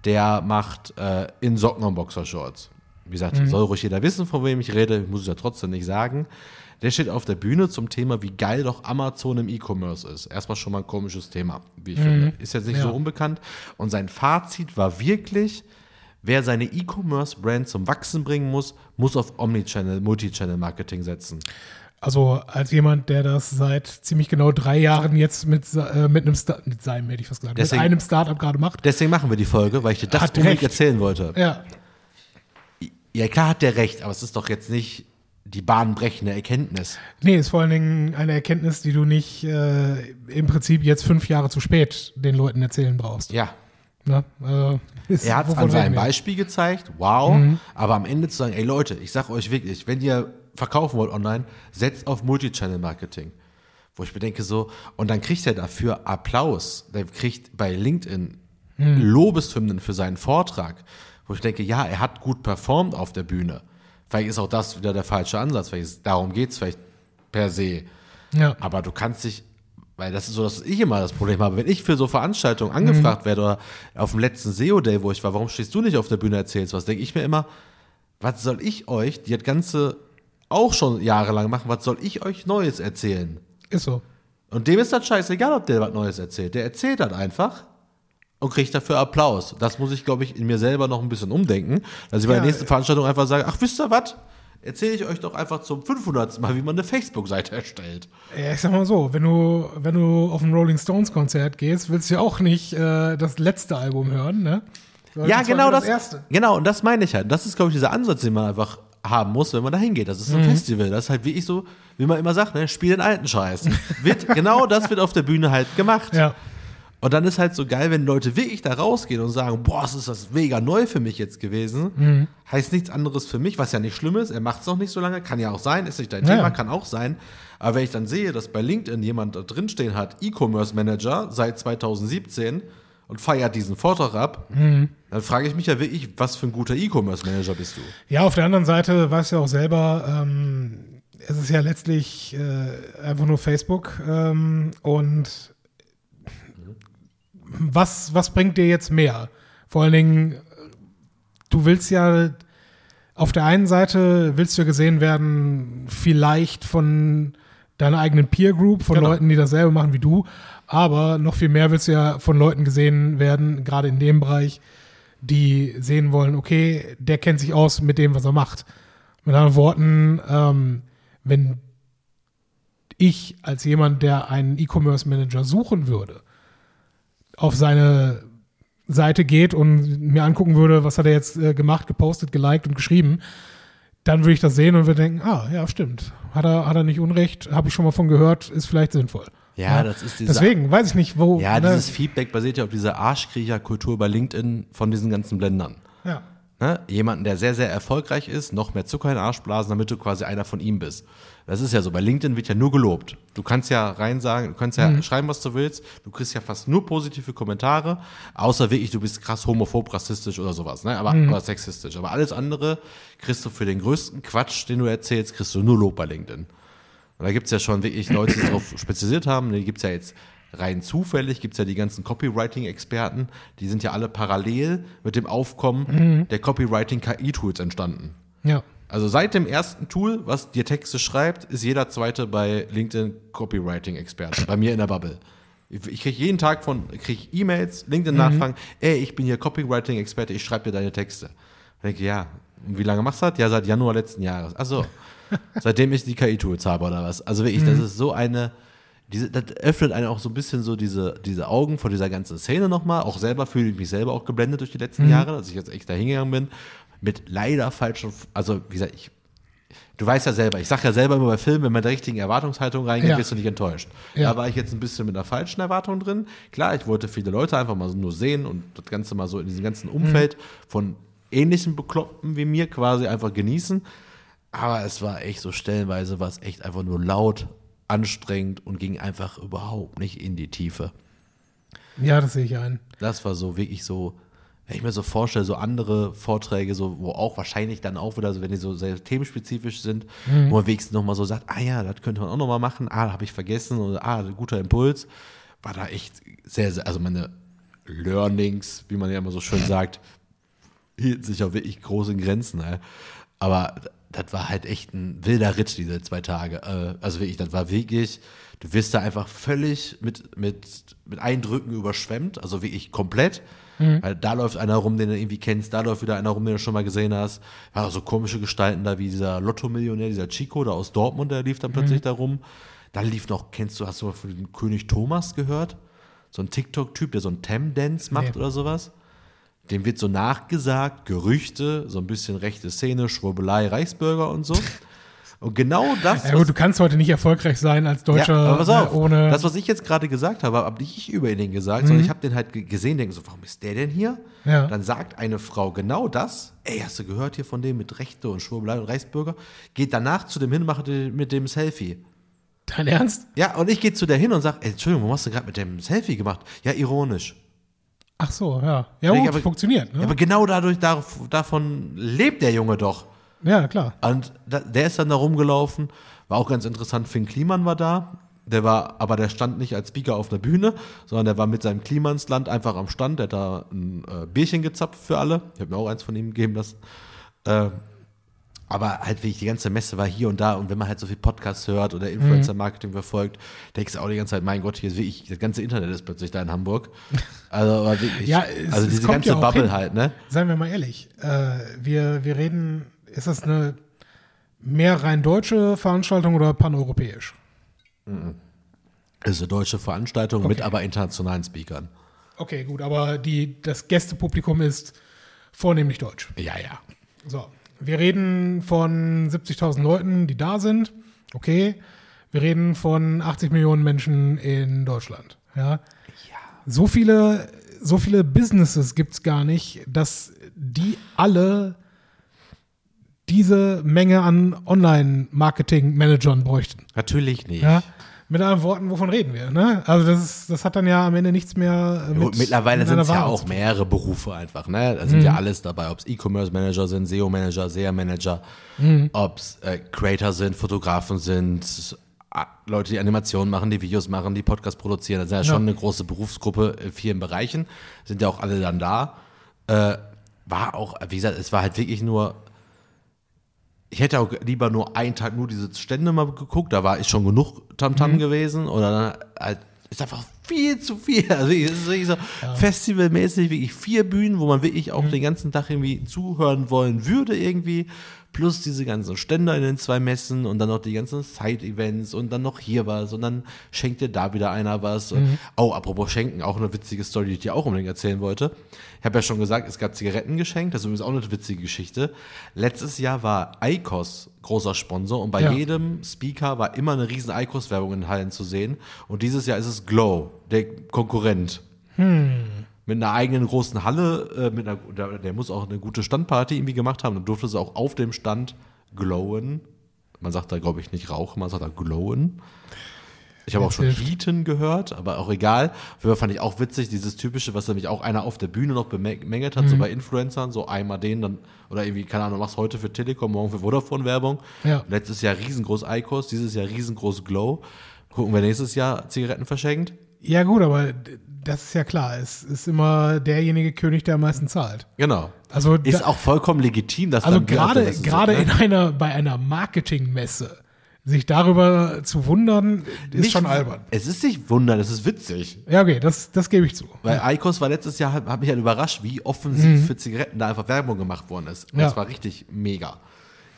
der macht äh, in Socken und Boxershorts. Wie gesagt, soll ruhig jeder wissen, von wem ich rede, muss ich ja trotzdem nicht sagen. Der steht auf der Bühne zum Thema, wie geil doch Amazon im E-Commerce ist. Erstmal schon mal ein komisches Thema, wie ich finde. Ist jetzt nicht Ja. so unbekannt. Und sein Fazit war wirklich, wer seine E-Commerce-Brand zum Wachsen bringen muss, muss auf Omnichannel, Multichannel-Marketing setzen. Also als jemand, der das seit ziemlich genau drei Jahren jetzt mit, äh, mit einem Start, mit seinem hätte ich fast gesagt, Deswegen- mit einem Startup gerade macht. Deswegen machen wir die Folge, weil ich dir das unbedingt erzählen wollte. Ja, Ja, klar hat der recht, aber es ist doch jetzt nicht die bahnbrechende Erkenntnis. nee, ist vor allen Dingen eine Erkenntnis, die du nicht äh, im Prinzip jetzt fünf Jahre zu spät den Leuten erzählen brauchst. Ja, Ne? Also, Er hat es an seinem? Beispiel gezeigt, wow, aber am Ende zu sagen, ey Leute, ich sag euch wirklich, wenn ihr verkaufen wollt online, setzt auf Multichannel-Marketing. Wo ich mir denke so, und dann kriegt er dafür Applaus. Der kriegt bei LinkedIn Lobeshymnen für seinen Vortrag. Wo ich denke, ja, er hat gut performt auf der Bühne. Vielleicht ist auch das wieder der falsche Ansatz. Vielleicht ist, darum geht es vielleicht per se. Ja. Aber du kannst dich, weil das ist so, dass ich immer das Problem habe, wenn ich für so Veranstaltungen angefragt werde oder auf dem letzten SEO-Day, wo ich war, warum stehst du nicht auf der Bühne erzählst was, denke ich mir immer, was soll ich euch, die das Ganze auch schon jahrelang machen, was soll ich euch Neues erzählen? Ist so. Und dem ist das scheißegal, ob der was Neues erzählt. Der erzählt das einfach und kriegt dafür Applaus. Das muss ich, glaube ich, in mir selber noch ein bisschen umdenken, dass ich bei Ja, der nächsten Veranstaltung einfach sage, ach, wisst ihr was? Erzähle ich euch doch einfach zum 500. Mal, wie man eine Facebook-Seite erstellt. Ja, ich sag mal so, wenn du, wenn du auf ein Rolling Stones Konzert gehst, willst du ja auch nicht äh, das letzte Album hören, ne? Sondern Ja, genau nur das. erste. Genau, und das meine ich halt. Das ist, glaube ich, dieser Ansatz, den man einfach haben muss, wenn man da hingeht. Das ist Mhm. ein Festival. Das ist halt wirklich so, wie man immer sagt, ne, spiel den alten Scheiß. wird, (laughs) genau das wird auf der Bühne halt gemacht. Ja. Und dann ist halt so geil, wenn Leute wirklich da rausgehen und sagen, boah, das ist das mega neu für mich jetzt gewesen. Heißt nichts anderes für mich, was ja nicht schlimm ist. Er macht es noch nicht so lange, kann ja auch sein, ist nicht dein Ja. Thema, kann auch sein. Aber wenn ich dann sehe, dass bei LinkedIn jemand da drinstehen hat, E-Commerce Manager seit 2017 und feiert diesen Vortrag ab, dann frage ich mich ja wirklich, was für ein guter E-Commerce Manager bist du? Ja, auf der anderen Seite weißt du ja auch selber, ähm, es ist ja letztlich äh, einfach nur Facebook ähm, und was, was bringt dir jetzt mehr? Vor allen Dingen, du willst ja auf der einen Seite willst du ja gesehen werden, vielleicht von deiner eigenen Peer Group, von Genau. Leuten, die dasselbe machen wie du, aber noch viel mehr willst du ja von Leuten gesehen werden, gerade in dem Bereich, die sehen wollen, okay, der kennt sich aus mit dem, was er macht. Mit anderen Worten, ähm, wenn ich als jemand, der einen E-Commerce-Manager suchen würde, auf seine Seite geht und mir angucken würde, was hat er jetzt äh, gemacht, gepostet, geliked und geschrieben, dann würde ich das sehen und würde denken, ah, ja, stimmt. Hat er, hat er nicht Unrecht, habe ich schon mal von gehört, ist vielleicht sinnvoll. Ja, das ist diese Deswegen weiß ich nicht, wo. Ja, ne, dieses Feedback basiert ja auf dieser Arschkriecherkultur bei LinkedIn von diesen ganzen Blendern. ja. Ne? Jemanden, der sehr, sehr erfolgreich ist, noch mehr Zucker in den Arsch blasen, damit du quasi einer von ihm bist. Das ist ja so. Bei LinkedIn wird ja nur gelobt. Du kannst ja rein sagen, du kannst ja schreiben, was du willst. Du kriegst ja fast nur positive Kommentare, außer wirklich, du bist krass homophob, rassistisch oder sowas, ne? Aber, oder sexistisch. Aber alles andere kriegst du für den größten Quatsch, den du erzählst, kriegst du nur Lob bei LinkedIn. Und da gibt's ja schon wirklich Leute, die darauf (laughs) spezialisiert haben. Die gibt's ja jetzt rein zufällig, gibt's ja die ganzen Copywriting-Experten, die sind ja alle parallel mit dem Aufkommen der Copywriting-KI-Tools entstanden. Ja. Also seit dem ersten Tool, was dir Texte schreibt, ist jeder zweite bei LinkedIn Copywriting-Experte. bei mir in der Bubble. Ich, kriege jeden Tag von krieg E-Mails, LinkedIn-Nachfragen, ey, ich bin hier Copywriting-Experte, ich schreibe dir deine Texte. Ich denke, ja, und wie lange machst du das? Ja, seit Januar letzten Jahres. Achso, (laughs) seitdem ich die KI-Tools habe oder was. Also wirklich, das ist so eine, diese, das öffnet einen auch so ein bisschen so diese, diese Augen vor dieser ganzen Szene nochmal. Auch selber fühle ich mich selber auch geblendet durch die letzten Jahre, dass ich jetzt echt da hingegangen bin. Mit leider falschen, also wie gesagt, ich, du weißt ja selber, ich sage ja selber immer bei Filmen, wenn man mit der richtigen Erwartungshaltung reingeht, Ja. wirst du nicht enttäuscht. Ja. Da war ich jetzt ein bisschen mit einer falschen Erwartung drin. Klar, ich wollte viele Leute einfach mal so nur sehen und das Ganze mal so in diesem ganzen Umfeld von ähnlichen Bekloppten wie mir quasi einfach genießen. Aber es war echt so stellenweise, war es echt einfach nur laut, anstrengend und ging einfach überhaupt nicht in die Tiefe. Ja, das sehe ich ein. Das war so wirklich so, wenn ich mir so vorstelle, so andere Vorträge, so, wo auch wahrscheinlich dann auch wieder, so, wenn die so sehr themenspezifisch sind, wo man wenigstens nochmal so sagt, ah ja, das könnte man auch nochmal machen, ah, habe ich vergessen, oder ah, guter Impuls, war da echt sehr, sehr, also meine Learnings, wie man ja immer so schön sagt, hielten sich auch wirklich großen Grenzen. Ey. Aber das war halt echt ein wilder Ritt, diese zwei Tage. Äh, Also wirklich, das war wirklich, du wirst da einfach völlig mit, mit, mit Eindrücken überschwemmt, also wirklich komplett. Weil da läuft einer rum, den du irgendwie kennst, da läuft wieder einer rum, den du schon mal gesehen hast. War auch so komische Gestalten da wie dieser Lotto-Millionär, dieser Chico da aus Dortmund, der lief dann plötzlich da rum. Dann lief noch, kennst du, hast du mal von dem König Thomas gehört? So ein TikTok-Typ, der so einen Tam-Dance macht Nee. oder sowas. Dem wird so nachgesagt, Gerüchte, so ein bisschen rechte Szene, Schwurbelei, Reichsbürger und so. (laughs) Und genau das, Ja gut, du kannst heute nicht erfolgreich sein als Deutscher ja, aber pass auf, äh, ohne. das, was ich jetzt gerade gesagt habe, habe nicht ich über ihn gesagt, sondern ich habe den halt ge- gesehen, denke so, warum ist der denn hier? Ja. Dann sagt eine Frau genau das, ey, hast du gehört hier von dem mit Rechte und Schwurbelei und Reichsbürger? Geht danach zu dem hin, macht mit dem Selfie. Dein Ernst? Ja, und ich gehe zu der hin und sage, Entschuldigung, warum hast du gerade mit dem Selfie gemacht? Ja, ironisch. Ach so, ja. Ja, gut, aber- funktioniert. Ne? Ja, aber genau dadurch, dav- davon lebt der Junge doch. Ja, klar. Und da, der ist dann da rumgelaufen, war auch ganz interessant, Finn Kliman war da. Der war, aber der stand nicht als Speaker auf einer Bühne, sondern der war mit seinem Klimansland einfach am Stand. Der hat da ein äh, Bierchen gezapft für alle. Ich habe mir auch eins von ihm gegeben lassen. Äh, aber halt wirklich die ganze Messe war hier und da und wenn man halt so viel Podcasts hört oder Influencer-Marketing verfolgt, denkst du auch die ganze Zeit, mein Gott, hier ist wirklich, das ganze Internet ist plötzlich da in Hamburg. (laughs) Also, wirklich, Ja, es- also es diese kommt ganze ja Bubble hin. halt, ne? Seien wir mal ehrlich. Äh, wir, wir reden, ist das eine mehr rein deutsche Veranstaltung oder paneuropäisch? Das ist eine deutsche Veranstaltung mit Okay. aber internationalen Speakern. Okay, gut, aber die, das Gästepublikum ist vornehmlich deutsch. Ja, ja. So, wir reden von 70.000 Leuten, die da sind. Okay, wir reden von 80 Millionen Menschen in Deutschland. Ja. So viele, so viele Businesses gibt es gar nicht, dass die alle diese Menge an Online-Marketing-Managern bräuchten. Natürlich nicht. Ja. Mit anderen Worten, wovon reden wir? Ne? Also das, ist, das hat dann ja am Ende nichts mehr mit Gut, mittlerweile mit sind es ja auch mehrere Berufe einfach. Ne? Da sind ja alles dabei, ob es E-Commerce-Manager sind, SEO-Manager, SEA-Manager, ob es äh, Creator sind, Fotografen sind, Leute, die Animationen machen, die Videos machen, die Podcasts produzieren. Das ist ja, Ja. schon eine große Berufsgruppe in vielen Bereichen. Sind ja auch alle dann da. Äh, war auch, wie gesagt, es war halt wirklich nur ich hätte auch lieber nur einen Tag nur diese Stände mal geguckt, da war ich schon genug Tamtam gewesen oder dann halt, ist einfach viel zu viel. (laughs) Also es ist wirklich so festivalmäßig wirklich vier Bühnen, wo man wirklich auch den ganzen Tag irgendwie zuhören wollen würde irgendwie. Plus diese ganzen Ständer in den zwei Messen und dann noch die ganzen Side-Events und dann noch hier was und dann schenkt dir da wieder einer was. Und, oh, apropos Schenken, auch eine witzige Story, die ich dir auch unbedingt erzählen wollte. Ich habe ja schon gesagt, es gab Zigaretten geschenkt, das ist übrigens auch eine witzige Geschichte. Letztes Jahr war ICOS großer Sponsor und bei Ja. jedem Speaker war immer eine riesen ICOS-Werbung in den Hallen zu sehen. Und dieses Jahr ist es Glow, der Konkurrent. Mit einer eigenen großen Halle, äh, mit einer, der, der muss auch eine gute Standparty irgendwie gemacht haben. Dann durfte sie auch auf dem Stand glowen. Man sagt da, glaube ich, nicht rauchen, man sagt da glowen. Ich habe auch schon. Heaten gehört, aber auch egal. Fall fand ich auch witzig, dieses typische, was nämlich auch einer auf der Bühne noch bemängelt hat, so bei Influencern, so einmal den, dann, oder irgendwie, keine Ahnung, machst heute für Telekom, morgen für Vodafone Werbung. Ja. Letztes Jahr riesengroß ICOS, dieses Jahr riesengroß Glow. Gucken, wer nächstes Jahr Zigaretten verschenkt. Ja, gut, aber das ist ja klar. Es ist immer derjenige König, der am meisten zahlt. Genau. Also, Ist da, auch vollkommen legitim, dass also gerade, gerade ne? in einer, bei einer Marketingmesse sich darüber zu wundern, ist Nicht- schon albern. Es ist nicht wundern, es ist witzig. Ja, okay, das, das gebe ich zu. Weil Eikos war letztes Jahr, hat, mich halt überrascht, wie offensiv für Zigaretten da einfach Werbung gemacht worden ist. Und Mhm. Ja. Das war richtig mega.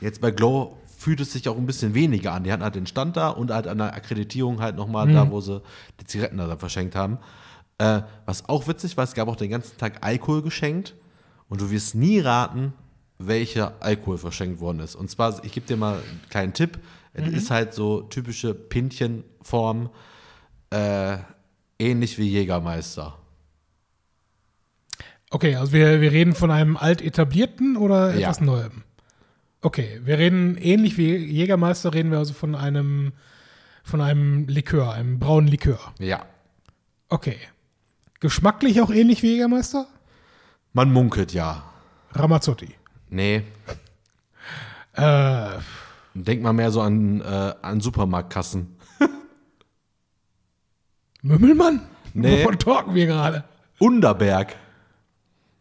Jetzt bei Glow fühlt es sich auch ein bisschen weniger an. Die hatten halt den Stand da und halt an der Akkreditierung halt nochmal Mhm. da, wo sie die Zigaretten da verschenkt haben. Äh, was auch witzig war, es gab auch den ganzen Tag Alkohol geschenkt und du wirst nie raten, welcher Alkohol verschenkt worden ist. Und zwar, ich gebe dir mal einen kleinen Tipp. Es ist halt so typische Pintchenform, äh, ähnlich wie Jägermeister. Okay, also wir, wir reden von einem alt etablierten oder Ja. etwas Neuem? Okay, wir reden ähnlich wie Jägermeister, reden wir also von einem, von einem Likör, einem braunen Likör. Ja. Okay. Geschmacklich auch ähnlich wie Jägermeister? Man munkelt ja. Ramazzotti. Nee, Äh, denk mal mehr so an, äh, an Supermarktkassen. Mümmelmann? Nee. Wovon talken wir gerade? Underberg.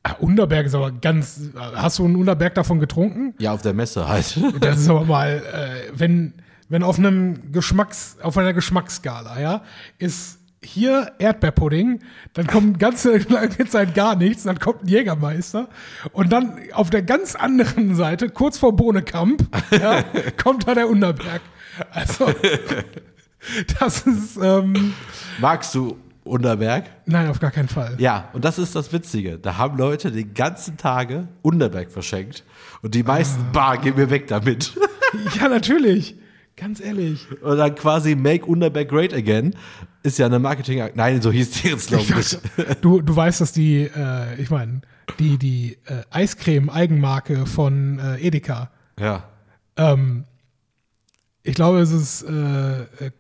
Ah, Unterberg ist aber ganz. Hast du einen Unterberg davon getrunken? Ja, auf der Messe halt. (laughs) Das ist aber mal, äh, wenn, wenn auf einem Geschmacks, auf einer Geschmacksskala, ja, ist hier Erdbeerpudding, dann kommt ganze (laughs) lange Zeit gar nichts, dann kommt ein Jägermeister und dann auf der ganz anderen Seite, kurz vor Bohnekamp, (laughs) ja, kommt da der Unterberg. Also, das ist, ähm, Magst du Underberg? nein, auf gar keinen Fall. Ja, und das ist das Witzige. Da haben Leute den ganzen Tage Underberg verschenkt. Und die meisten, Ah. bah, geh mir weg damit. (laughs) Ja, natürlich. Ganz ehrlich. Und dann quasi Make Underberg Great Again ist ja eine Marketing. Nein, so hieß die jetzt, glaube ich. Du, du weißt, dass die, äh, ich meine, die, die äh, Eiscreme-Eigenmarke von äh, Edeka, Ja. ähm, ich glaube, es ist äh, äh,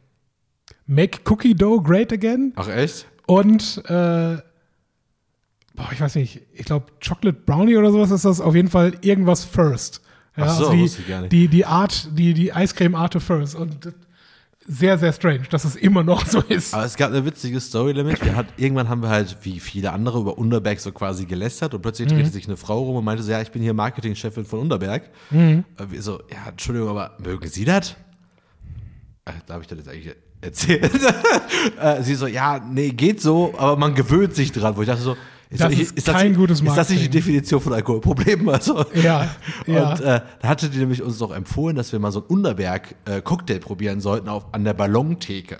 Make Cookie Dough Great Again Ach, echt? und, äh, boah, ich weiß nicht, ich glaube, Chocolate Brownie oder sowas ist das auf jeden Fall irgendwas First. Ja, Ach so, die, ich gar nicht. Die, die Art, die, die Eiscreme-Arte First und sehr, sehr strange, dass es immer noch so ist. Aber es gab eine witzige Story damit. Wir hat, irgendwann haben wir halt, wie viele andere, über Underberg so quasi gelästert und plötzlich Mhm. drehte sich eine Frau rum und meinte so, ja, ich bin hier Marketingchefin von Underberg. Mhm. Äh, Wir so, ja, Entschuldigung, aber mögen Sie das? Äh, Darf ich das jetzt eigentlich erzählen? (laughs) Äh, Sie so, ja, nee, geht so, aber man gewöhnt sich dran. Wo ich dachte so, ist Das ich- ist kein nicht- gutes Ist das nicht die Marketing. Definition von Alkoholproblemen? (laughs) Also, Ja, ja. Und äh, da hatte die nämlich uns doch empfohlen, dass wir mal so einen Underberg-Cocktail probieren sollten auf, an der Ballontheke.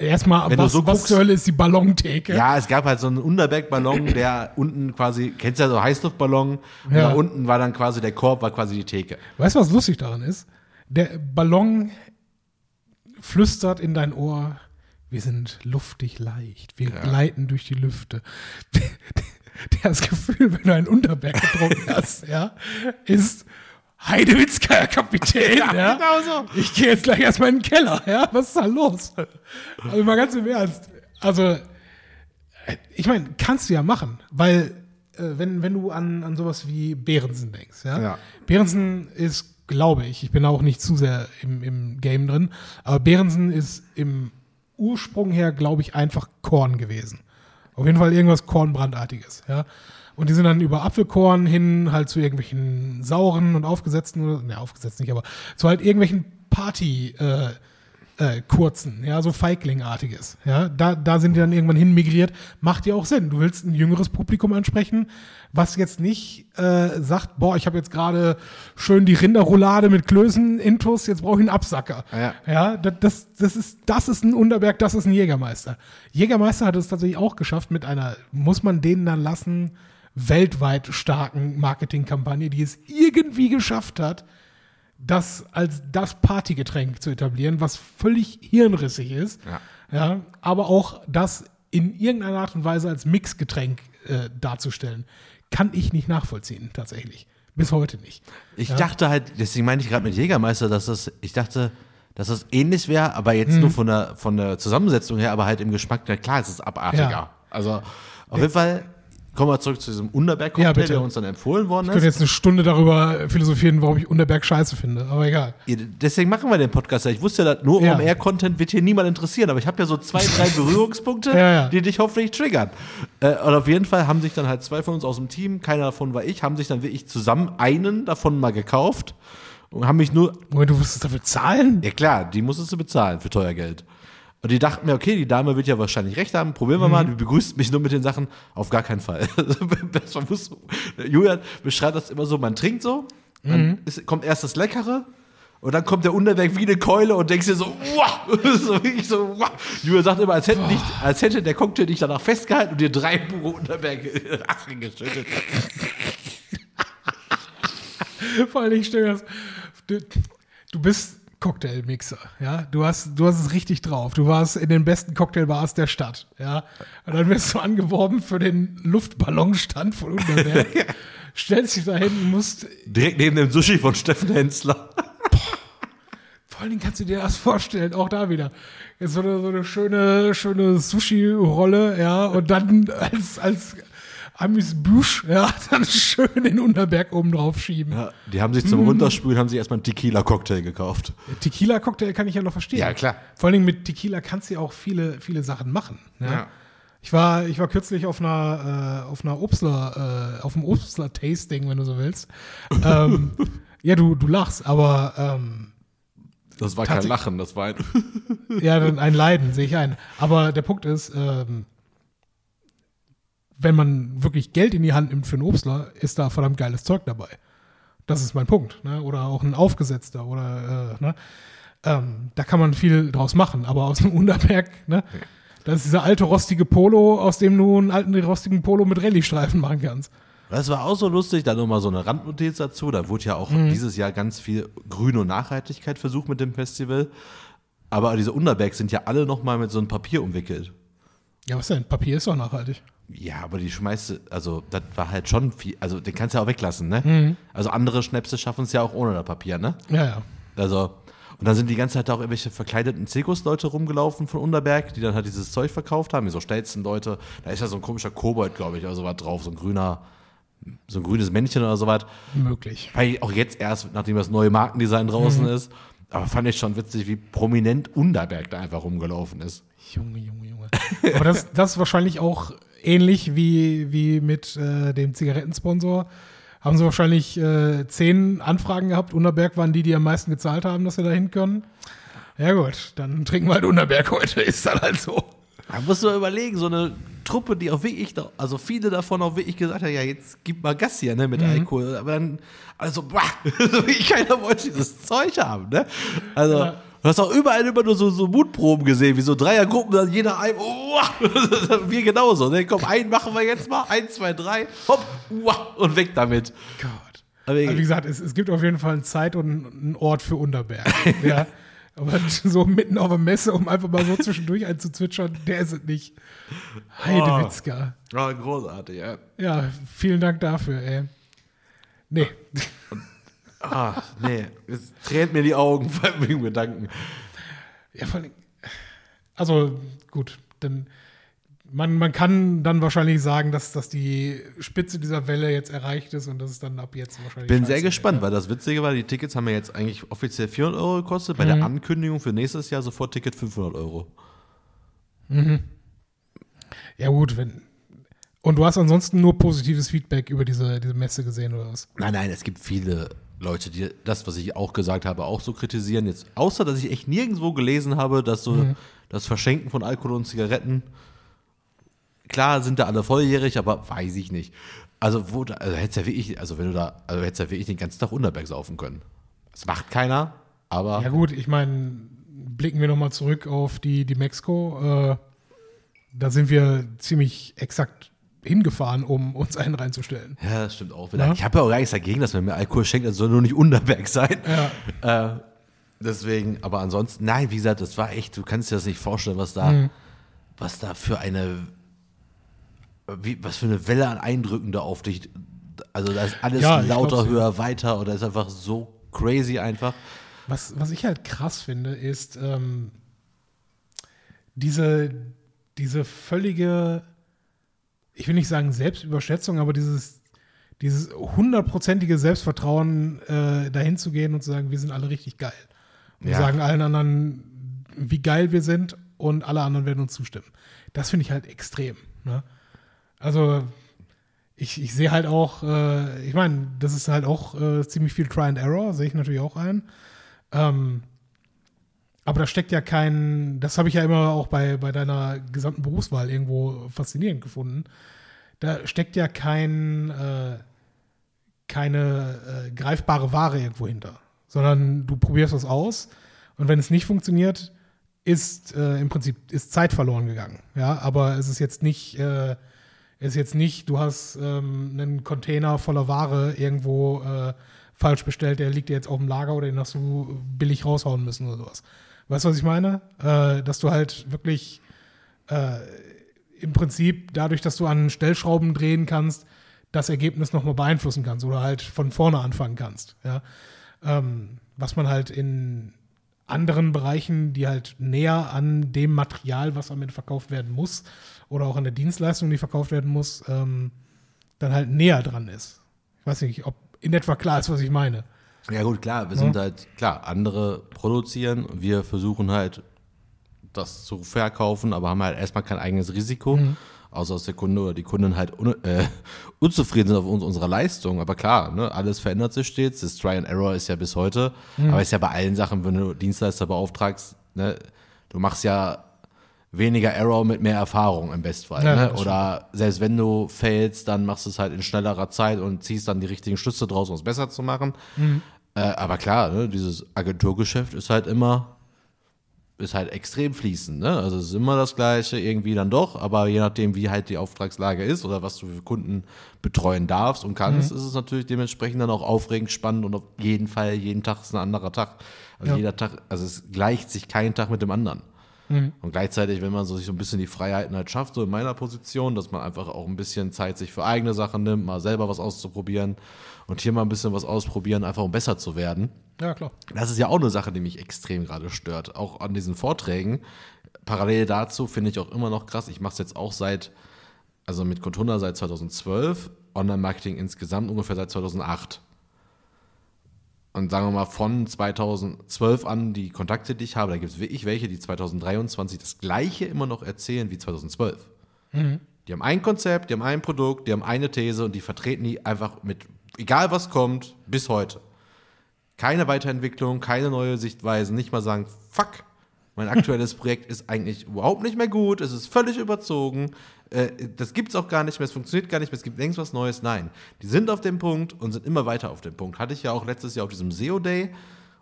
Erstmal, Wenn du was, so was guckst- zur Hölle ist die Ballontheke? Ja, es gab halt so einen Underberg-Ballon, der unten quasi, kennst du ja so Heißluftballon, und Ja. da unten war dann quasi der Korb, war quasi die Theke. Weißt du, was lustig daran ist? Der Ballon flüstert in dein Ohr, wir sind luftig leicht, wir gleiten durch die Lüfte. (laughs) Das Gefühl, wenn du einen Unterberg getrunken (laughs) hast, ja, ist Heidewitzka, Kapitän, ja. genau so. Ich gehe jetzt gleich erstmal in den Keller, ja. Was ist da los? Also mal ganz im Ernst. Also, äh, ich meine, kannst du ja machen, weil äh, wenn, wenn du an, an sowas wie Behrensen denkst, ja. Ja. Behrensen ist, glaube ich, ich bin auch nicht zu sehr im, im Game drin, aber Behrensen ist im Ursprung her, glaube ich, einfach Korn gewesen. Auf jeden Fall irgendwas Kornbrandartiges, ja. Und die sind dann über Apfelkorn hin halt zu irgendwelchen sauren und aufgesetzten, ne, aufgesetzt nicht, aber zu halt irgendwelchen Party, äh, äh, kurzen, ja, so Feiglingartiges, ja, da, da sind die dann irgendwann hin migriert, macht ja auch Sinn. Du willst ein jüngeres Publikum ansprechen, was jetzt nicht äh, sagt, boah, ich habe jetzt gerade schön die Rinderroulade mit Klößen intus, jetzt brauche ich einen Absacker. Ja. Ja, das, das, das, ist, das ist ein Unterberg, das ist ein Jägermeister. Jägermeister hat es tatsächlich auch geschafft mit einer, muss man denen dann lassen, weltweit starken Marketingkampagne, die es irgendwie geschafft hat, das als das Partygetränk zu etablieren, was völlig hirnrissig ist. Ja. Ja, aber auch das in irgendeiner Art und Weise als Mixgetränk äh, darzustellen, kann ich nicht nachvollziehen, tatsächlich. Bis heute nicht. Ich Ja. dachte halt, deswegen meinte ich gerade mit Jägermeister, dass das, ich dachte, dass das ähnlich wäre, aber jetzt Mhm. nur von der, von der Zusammensetzung her, aber halt im Geschmack, na klar, es ist abartiger. Ja. Also auf jeden Fall kommen wir zurück zu diesem Ja, Unterberg-Cocktail, bitte. der uns dann empfohlen worden Ich könnte ist. jetzt eine Stunde darüber philosophieren, warum ich Unterberg scheiße finde, aber egal. Ja, Deswegen machen wir den Podcast ja. Ich wusste ja, dass nur Ja. OMR-Content wird hier niemand interessieren, aber ich habe ja so zwei, drei (laughs) Berührungspunkte, Ja, ja. die dich hoffentlich triggern. Äh, und auf jeden Fall haben sich dann halt zwei von uns aus dem Team, keiner davon war ich, haben sich dann wirklich zusammen einen davon mal gekauft und haben mich nur Moment, du musst dafür zahlen? Ja klar, die musstest du bezahlen für teuer Geld. Und die dachten mir, okay, die Dame wird ja wahrscheinlich recht haben, probieren wir mal. Die begrüßt mich nur mit den Sachen, auf gar keinen Fall. (laughs) War- muss- Julian beschreibt das immer so, man trinkt so, dann ist, kommt erst das Leckere und dann kommt der Unterberg wie eine Keule und denkst dir so, wow, (laughs) so wirklich so, wow. Julian sagt immer, als hätte, nicht, als hätte der Cocktail dich danach festgehalten und dir drei pure Unterberg in den Rachen geschüttet. (laughs) Vor allem stell dir das. Du, du bist Cocktailmixer, ja. Du hast, du hast es richtig drauf. Du warst in den besten Cocktailbars der Stadt, ja. Und dann wirst du angeworben für den Luftballonstand von Unterberg. (laughs) Stellst dich dahin und musst. Direkt neben dem Sushi von Steffen Hensler. Vor allen Dingen kannst du dir das vorstellen, auch da wieder. Jetzt so eine, so eine schöne, schöne Sushi-Rolle, ja, und dann als, als Amis Büsch, ja, (laughs) dann schön den Unterberg oben drauf schieben. Ja, die haben sich zum Runterspülen, haben sich erstmal einen Tequila-Cocktail gekauft. Tequila-Cocktail kann ich ja noch verstehen. Ja, klar. Vor allen Dingen mit Tequila kannst du ja auch viele, viele Sachen machen. Ne? Ja. Ich war, ich war kürzlich auf einer, äh, auf einer Obstler, äh, auf einem Obstler-Tasting, wenn du so willst. (laughs) ähm, ja, du, du lachst, aber ähm, Das war kein Lachen, das war ein. (laughs) ja, dann ein Leiden, sehe ich ein. Aber der Punkt ist, ähm, wenn man wirklich Geld in die Hand nimmt für einen Obstler, ist da verdammt geiles Zeug dabei. Das ist mein Punkt. Ne? Oder auch ein aufgesetzter oder äh, ne? ähm, da kann man viel draus machen. Aber aus dem Unterberg, ne? das ist dieser alte rostige Polo, aus dem du einen alten rostigen Polo mit Rallye-Streifen machen kannst. Das war auch so lustig, da nochmal so eine Randnotiz dazu. Da wurde ja auch dieses Jahr ganz viel Grün und Nachhaltigkeit versucht mit dem Festival. Aber diese Unterbergs sind ja alle nochmal mit so einem Papier umwickelt. Ja, was denn? Papier ist doch nachhaltig. Ja, aber die schmeißt, du- also das war halt schon viel, also den kannst du ja auch weglassen, ne? Also andere Schnäpse schaffen es ja auch ohne das Papier, ne? Ja, ja. Also, und dann sind die ganze Zeit auch irgendwelche verkleideten Zirkusleute rumgelaufen von Unterberg, die dann halt dieses Zeug verkauft haben, wie so Stelzen-Leute. Da ist ja so ein komischer Kobold, glaube ich, oder sowas drauf, so ein grüner, so ein grünes Männchen oder sowas. Möglich. Weil auch jetzt erst, nachdem das neue Markendesign draußen ist. Aber fand ich schon witzig, wie prominent Unterberg da einfach rumgelaufen ist. Junge, Junge, Junge. Aber das, das ist wahrscheinlich auch ähnlich wie, wie mit äh, dem Zigarettensponsor. Haben sie wahrscheinlich äh, zehn Anfragen gehabt. Unterberg waren die, die am meisten gezahlt haben, dass sie da hin können. Ja gut, dann trinken wir halt Unterberg heute, ist dann halt so. Da musst du mal überlegen, so eine Truppe, die auch wirklich, also viele davon auch wirklich gesagt haben, ja, jetzt gib mal Gas hier, ne, mit Alkohol. Aber dann, also, (laughs) wirklich keiner wollte dieses Zeug haben, ne? Also, Ja. Du hast auch überall immer nur so, so Mutproben gesehen, wie so Dreiergruppen, dann jeder ein, oh, (laughs) wir genauso, ne? Komm, einen machen wir jetzt mal, eins, zwei, drei, hopp, uah, und weg damit. Gott. Aber Also wie gesagt, es, es gibt auf jeden Fall eine Zeit und einen Ort für Unterberg. (laughs) ja. Aber so mitten auf der Messe, um einfach mal so zwischendurch einzuzwitschern, der ist es nicht. Heidewitzka. Ah, großartig, ja. Ja, vielen Dank dafür, ey. Nee. Ah, nee, es tränt mir die Augen beim Gedanken. Ja, vor allem, also gut, dann man, man kann dann wahrscheinlich sagen, dass, dass die Spitze dieser Welle jetzt erreicht ist und das ist dann ab jetzt wahrscheinlich. Bin sehr gespannt, weil das Witzige war, die Tickets haben ja jetzt eigentlich offiziell 400 Euro gekostet. Bei der Ankündigung für nächstes Jahr sofort Ticket 500 Euro. Ja, gut, wenn. Und du hast ansonsten nur positives Feedback über diese, diese Messe gesehen, oder was? Nein, nein, es gibt viele Leute, die das, was ich auch gesagt habe, auch so kritisieren. Jetzt, außer, dass ich echt nirgendwo gelesen habe, dass so das Verschenken von Alkohol und Zigaretten, klar sind da alle volljährig, aber weiß ich nicht. Also, wo also hättest ja wirklich, also wenn du da, also hättest ja wirklich den ganzen Tag Unterberg saufen können. Das macht keiner, aber Ja, gut, ich meine, blicken wir nochmal zurück auf die, die Mexiko. Äh, da sind wir ziemlich exakt hingefahren, um uns einen reinzustellen. Ja, das stimmt auch wieder. Ja. Ich habe ja auch gar nichts dagegen, dass man mir Alkohol schenkt, das soll nur nicht Unterberg sein. Ja. Äh, deswegen, aber ansonsten, nein, wie gesagt, das war echt, du kannst dir das nicht vorstellen, was da, Mhm. was da für eine, wie, was für eine Welle an Eindrücken da auf dich, also da ist alles Ja, lauter, glaub's, ja. höher, weiter oder ist einfach so crazy einfach. Was, was ich halt krass finde, ist ähm, diese, diese völlige, ich will nicht sagen Selbstüberschätzung, aber dieses, dieses hundertprozentige Selbstvertrauen, äh, dahin zu gehen und zu sagen, wir sind alle richtig geil. Und Ja. wir sagen allen anderen, wie geil wir sind und alle anderen werden uns zustimmen. Das finde ich halt extrem. Ne? Also ich, ich sehe halt auch, äh, ich meine, das ist halt auch äh, ziemlich viel Try and Error, sehe ich natürlich auch ein. Ähm, aber da steckt ja kein, das habe ich ja immer auch bei, bei deiner gesamten Berufswahl irgendwo faszinierend gefunden. Da steckt ja kein, äh, keine äh, greifbare Ware irgendwo hinter, sondern du probierst was aus und wenn es nicht funktioniert, ist äh, im Prinzip ist Zeit verloren gegangen. Ja, aber es ist jetzt nicht, äh, ist jetzt nicht, du hast ähm, einen Container voller Ware irgendwo äh, falsch bestellt, der liegt dir jetzt auf dem Lager oder den hast du billig raushauen müssen oder sowas. Weißt du, was ich meine? Äh, dass du halt wirklich äh, im Prinzip dadurch, dass du an Stellschrauben drehen kannst, das Ergebnis nochmal beeinflussen kannst oder halt von vorne anfangen kannst. Ja? Ähm, was man halt in anderen Bereichen, die halt näher an dem Material, was am Ende verkauft werden muss, oder auch an der Dienstleistung, die verkauft werden muss, ähm, dann halt näher dran ist. Ich weiß nicht, ob in etwa klar ist, was ich meine. Ja gut, klar, wir sind halt, klar, andere produzieren wir versuchen halt, das zu verkaufen, aber haben halt erstmal kein eigenes Risiko, außer dass der Kunde oder die Kunden halt un äh, (laughs) unzufrieden sind auf uns, unserer Leistung. Aber klar, ne, alles verändert sich stets, das Try and Error ist ja bis heute, aber ist ja bei allen Sachen, wenn du Dienstleister beauftragst, ne, du machst ja weniger Error mit mehr Erfahrung im Bestfall. Ja, ne? Oder selbst wenn du failst, dann machst du es halt in schnellerer Zeit und ziehst dann die richtigen Schlüsse draus, um es besser zu machen. Äh, aber klar, ne, dieses Agenturgeschäft ist halt immer, ist halt extrem fließend. Ne? Also es ist immer das Gleiche, irgendwie dann doch, aber je nachdem, wie halt die Auftragslage ist oder was du für Kunden betreuen darfst und kannst, ist es natürlich dementsprechend dann auch aufregend, spannend und auf jeden Fall, jeden Tag ist ein anderer Tag. Also Ja. jeder Tag, also es gleicht sich kein Tag mit dem anderen. Und gleichzeitig, wenn man so sich so ein bisschen die Freiheiten halt schafft, so in meiner Position, dass man einfach auch ein bisschen Zeit sich für eigene Sachen nimmt, mal selber was auszuprobieren und hier mal ein bisschen was ausprobieren, einfach um besser zu werden. Ja, klar. Das ist ja auch eine Sache, die mich extrem gerade stört. Auch an diesen Vorträgen. Parallel dazu finde ich auch immer noch krass. Ich mache es jetzt auch seit, also mit Contuna seit 2012, Online-Marketing insgesamt ungefähr seit 2008. Und sagen wir mal, von 2012 an, die Kontakte, die ich habe, da gibt es wirklich welche, die 2023 das Gleiche immer noch erzählen wie 2012. Die haben ein Konzept, die haben ein Produkt, die haben eine These und die vertreten die einfach mit, egal was kommt, bis heute. Keine Weiterentwicklung, keine neue Sichtweise, nicht mal sagen, fuck, mein aktuelles (laughs) Projekt ist eigentlich überhaupt nicht mehr gut, es ist völlig überzogen, äh, das gibt es auch gar nicht mehr, es funktioniert gar nicht mehr, es gibt längst was Neues. Nein, die sind auf dem Punkt und sind immer weiter auf dem Punkt. Hatte ich ja auch letztes Jahr auf diesem SEO Day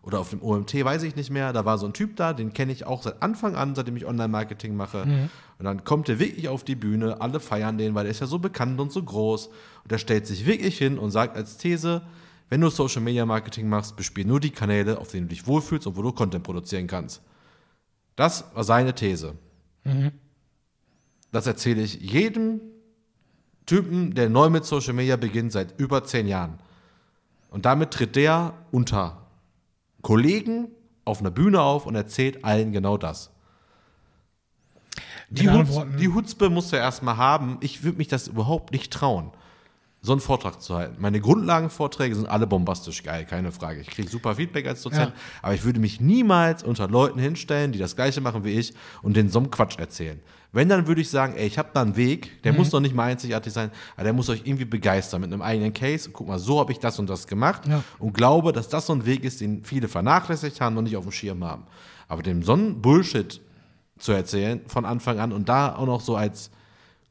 oder auf dem OMT, weiß ich nicht mehr, da war so ein Typ da, den kenne ich auch seit Anfang an, seitdem ich Online-Marketing mache. Und dann kommt er wirklich auf die Bühne, alle feiern den, weil er ist ja so bekannt und so groß. Und er stellt sich wirklich hin und sagt als These, wenn du Social Media Marketing machst, bespiel nur die Kanäle, auf denen du dich wohlfühlst und wo du Content produzieren kannst. Das war seine These. Das erzähle ich jedem Typen, der neu mit Social Media beginnt, seit über zehn Jahren. Und damit tritt der unter Kollegen auf einer Bühne auf und erzählt allen genau das. Die, Hutz, die Hutzpe musst du erstmal haben. Ich würde mich das überhaupt nicht trauen, so einen Vortrag zu halten. Meine Grundlagenvorträge sind alle bombastisch geil, keine Frage. Ich kriege super Feedback als Dozent, Ja. aber ich würde mich niemals unter Leuten hinstellen, die das Gleiche machen wie ich und den so einen Quatsch erzählen. Wenn, dann würde ich sagen, ey, ich habe da einen Weg, der muss doch nicht mal einzigartig sein, aber der muss euch irgendwie begeistern mit einem eigenen Case. Guck mal, so habe ich das und das gemacht Ja. und glaube, dass das so ein Weg ist, den viele vernachlässigt haben und nicht auf dem Schirm haben. Aber dem so einen Bullshit zu erzählen von Anfang an und da auch noch so als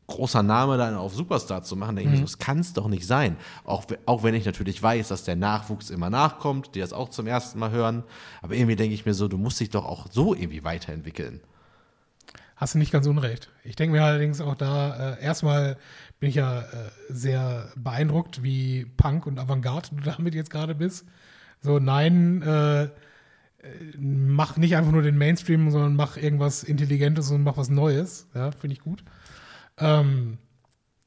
großer Name dann auf Superstar zu machen, denke ich mir so, das kann es doch nicht sein. Auch, auch wenn ich natürlich weiß, dass der Nachwuchs immer nachkommt, die das auch zum ersten Mal hören. Aber irgendwie denke ich mir so, du musst dich doch auch so irgendwie weiterentwickeln. Hast du nicht ganz unrecht. Ich denke mir allerdings auch da, äh, erstmal bin ich ja äh, sehr beeindruckt, wie Punk und Avantgarde du damit jetzt gerade bist. So, nein, äh, äh, mach nicht einfach nur den Mainstream, sondern mach irgendwas Intelligentes und mach was Neues. Ja, finde ich gut. Ähm,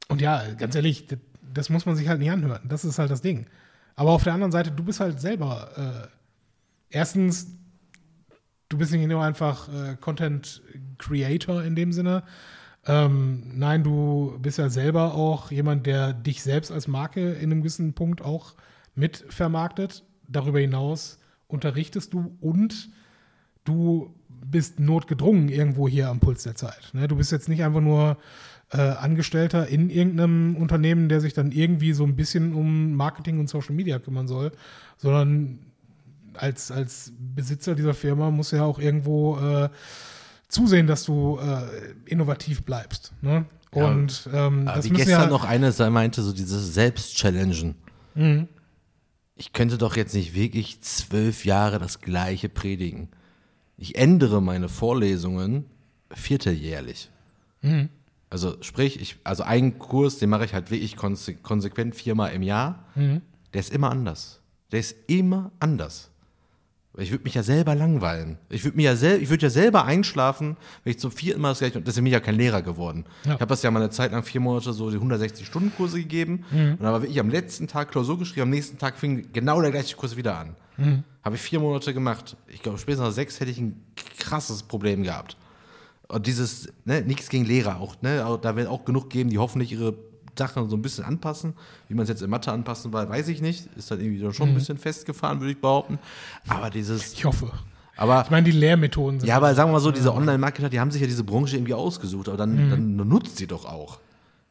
und ja, ganz ehrlich, das, das muss man sich halt nicht anhören. Das ist halt das Ding. Aber auf der anderen Seite, du bist halt selber äh, erstens du bist nicht nur einfach äh, Content Creator in dem Sinne, Ähm, nein, du bist ja selber auch jemand, der dich selbst als Marke in einem gewissen Punkt auch mit vermarktet. Darüber hinaus unterrichtest du und du bist notgedrungen irgendwo hier am Puls der Zeit. Ne? Du bist jetzt nicht einfach nur äh, Angestellter in irgendeinem Unternehmen, der sich dann irgendwie so ein bisschen um Marketing und Social Media kümmern soll, sondern als, als Besitzer dieser Firma muss ja auch irgendwo äh, zusehen, dass du äh, innovativ bleibst. Ne? Und ähm, Aber das wie gestern ja, noch eine meinte, so dieses Selbstchallengen. Mhm. Ich könnte doch jetzt nicht wirklich zwölf Jahre das Gleiche predigen. Ich ändere meine Vorlesungen vierteljährlich. Mhm. Also sprich, ich, also einen Kurs, den mache ich halt wirklich konse konsequent viermal im Jahr. Mhm. Der ist immer anders. Der ist immer anders. Ich würde mich ja selber langweilen. Ich würde ja sel ich würde ja selber einschlafen, wenn ich zum vierten Mal das gleiche. Und deswegen bin ich ja kein Lehrer geworden. Ja. Ich habe das ja mal eine Zeit lang vier Monate so die 160-Stunden-Kurse gegeben. Und dann war wirklich am letzten Tag Klausur geschrieben, am nächsten Tag fing genau der gleiche Kurs wieder an. Habe ich vier Monate gemacht. Ich glaube, spätestens nach sechs hätte ich ein krasses Problem gehabt. Und dieses, ne, nichts gegen Lehrer auch, ne, da wird auch genug geben, die hoffentlich ihre Sachen so ein bisschen anpassen. Wie man es jetzt in Mathe anpassen will, weiß ich nicht. Ist dann irgendwie schon ein bisschen festgefahren, würde ich behaupten. Aber dieses, Ich hoffe. aber Ich meine, die Lehrmethoden sind. ja, aber sagen wir mal so, diese Online-Marketer, die haben sich ja diese Branche irgendwie ausgesucht, aber dann, dann nutzt sie doch auch.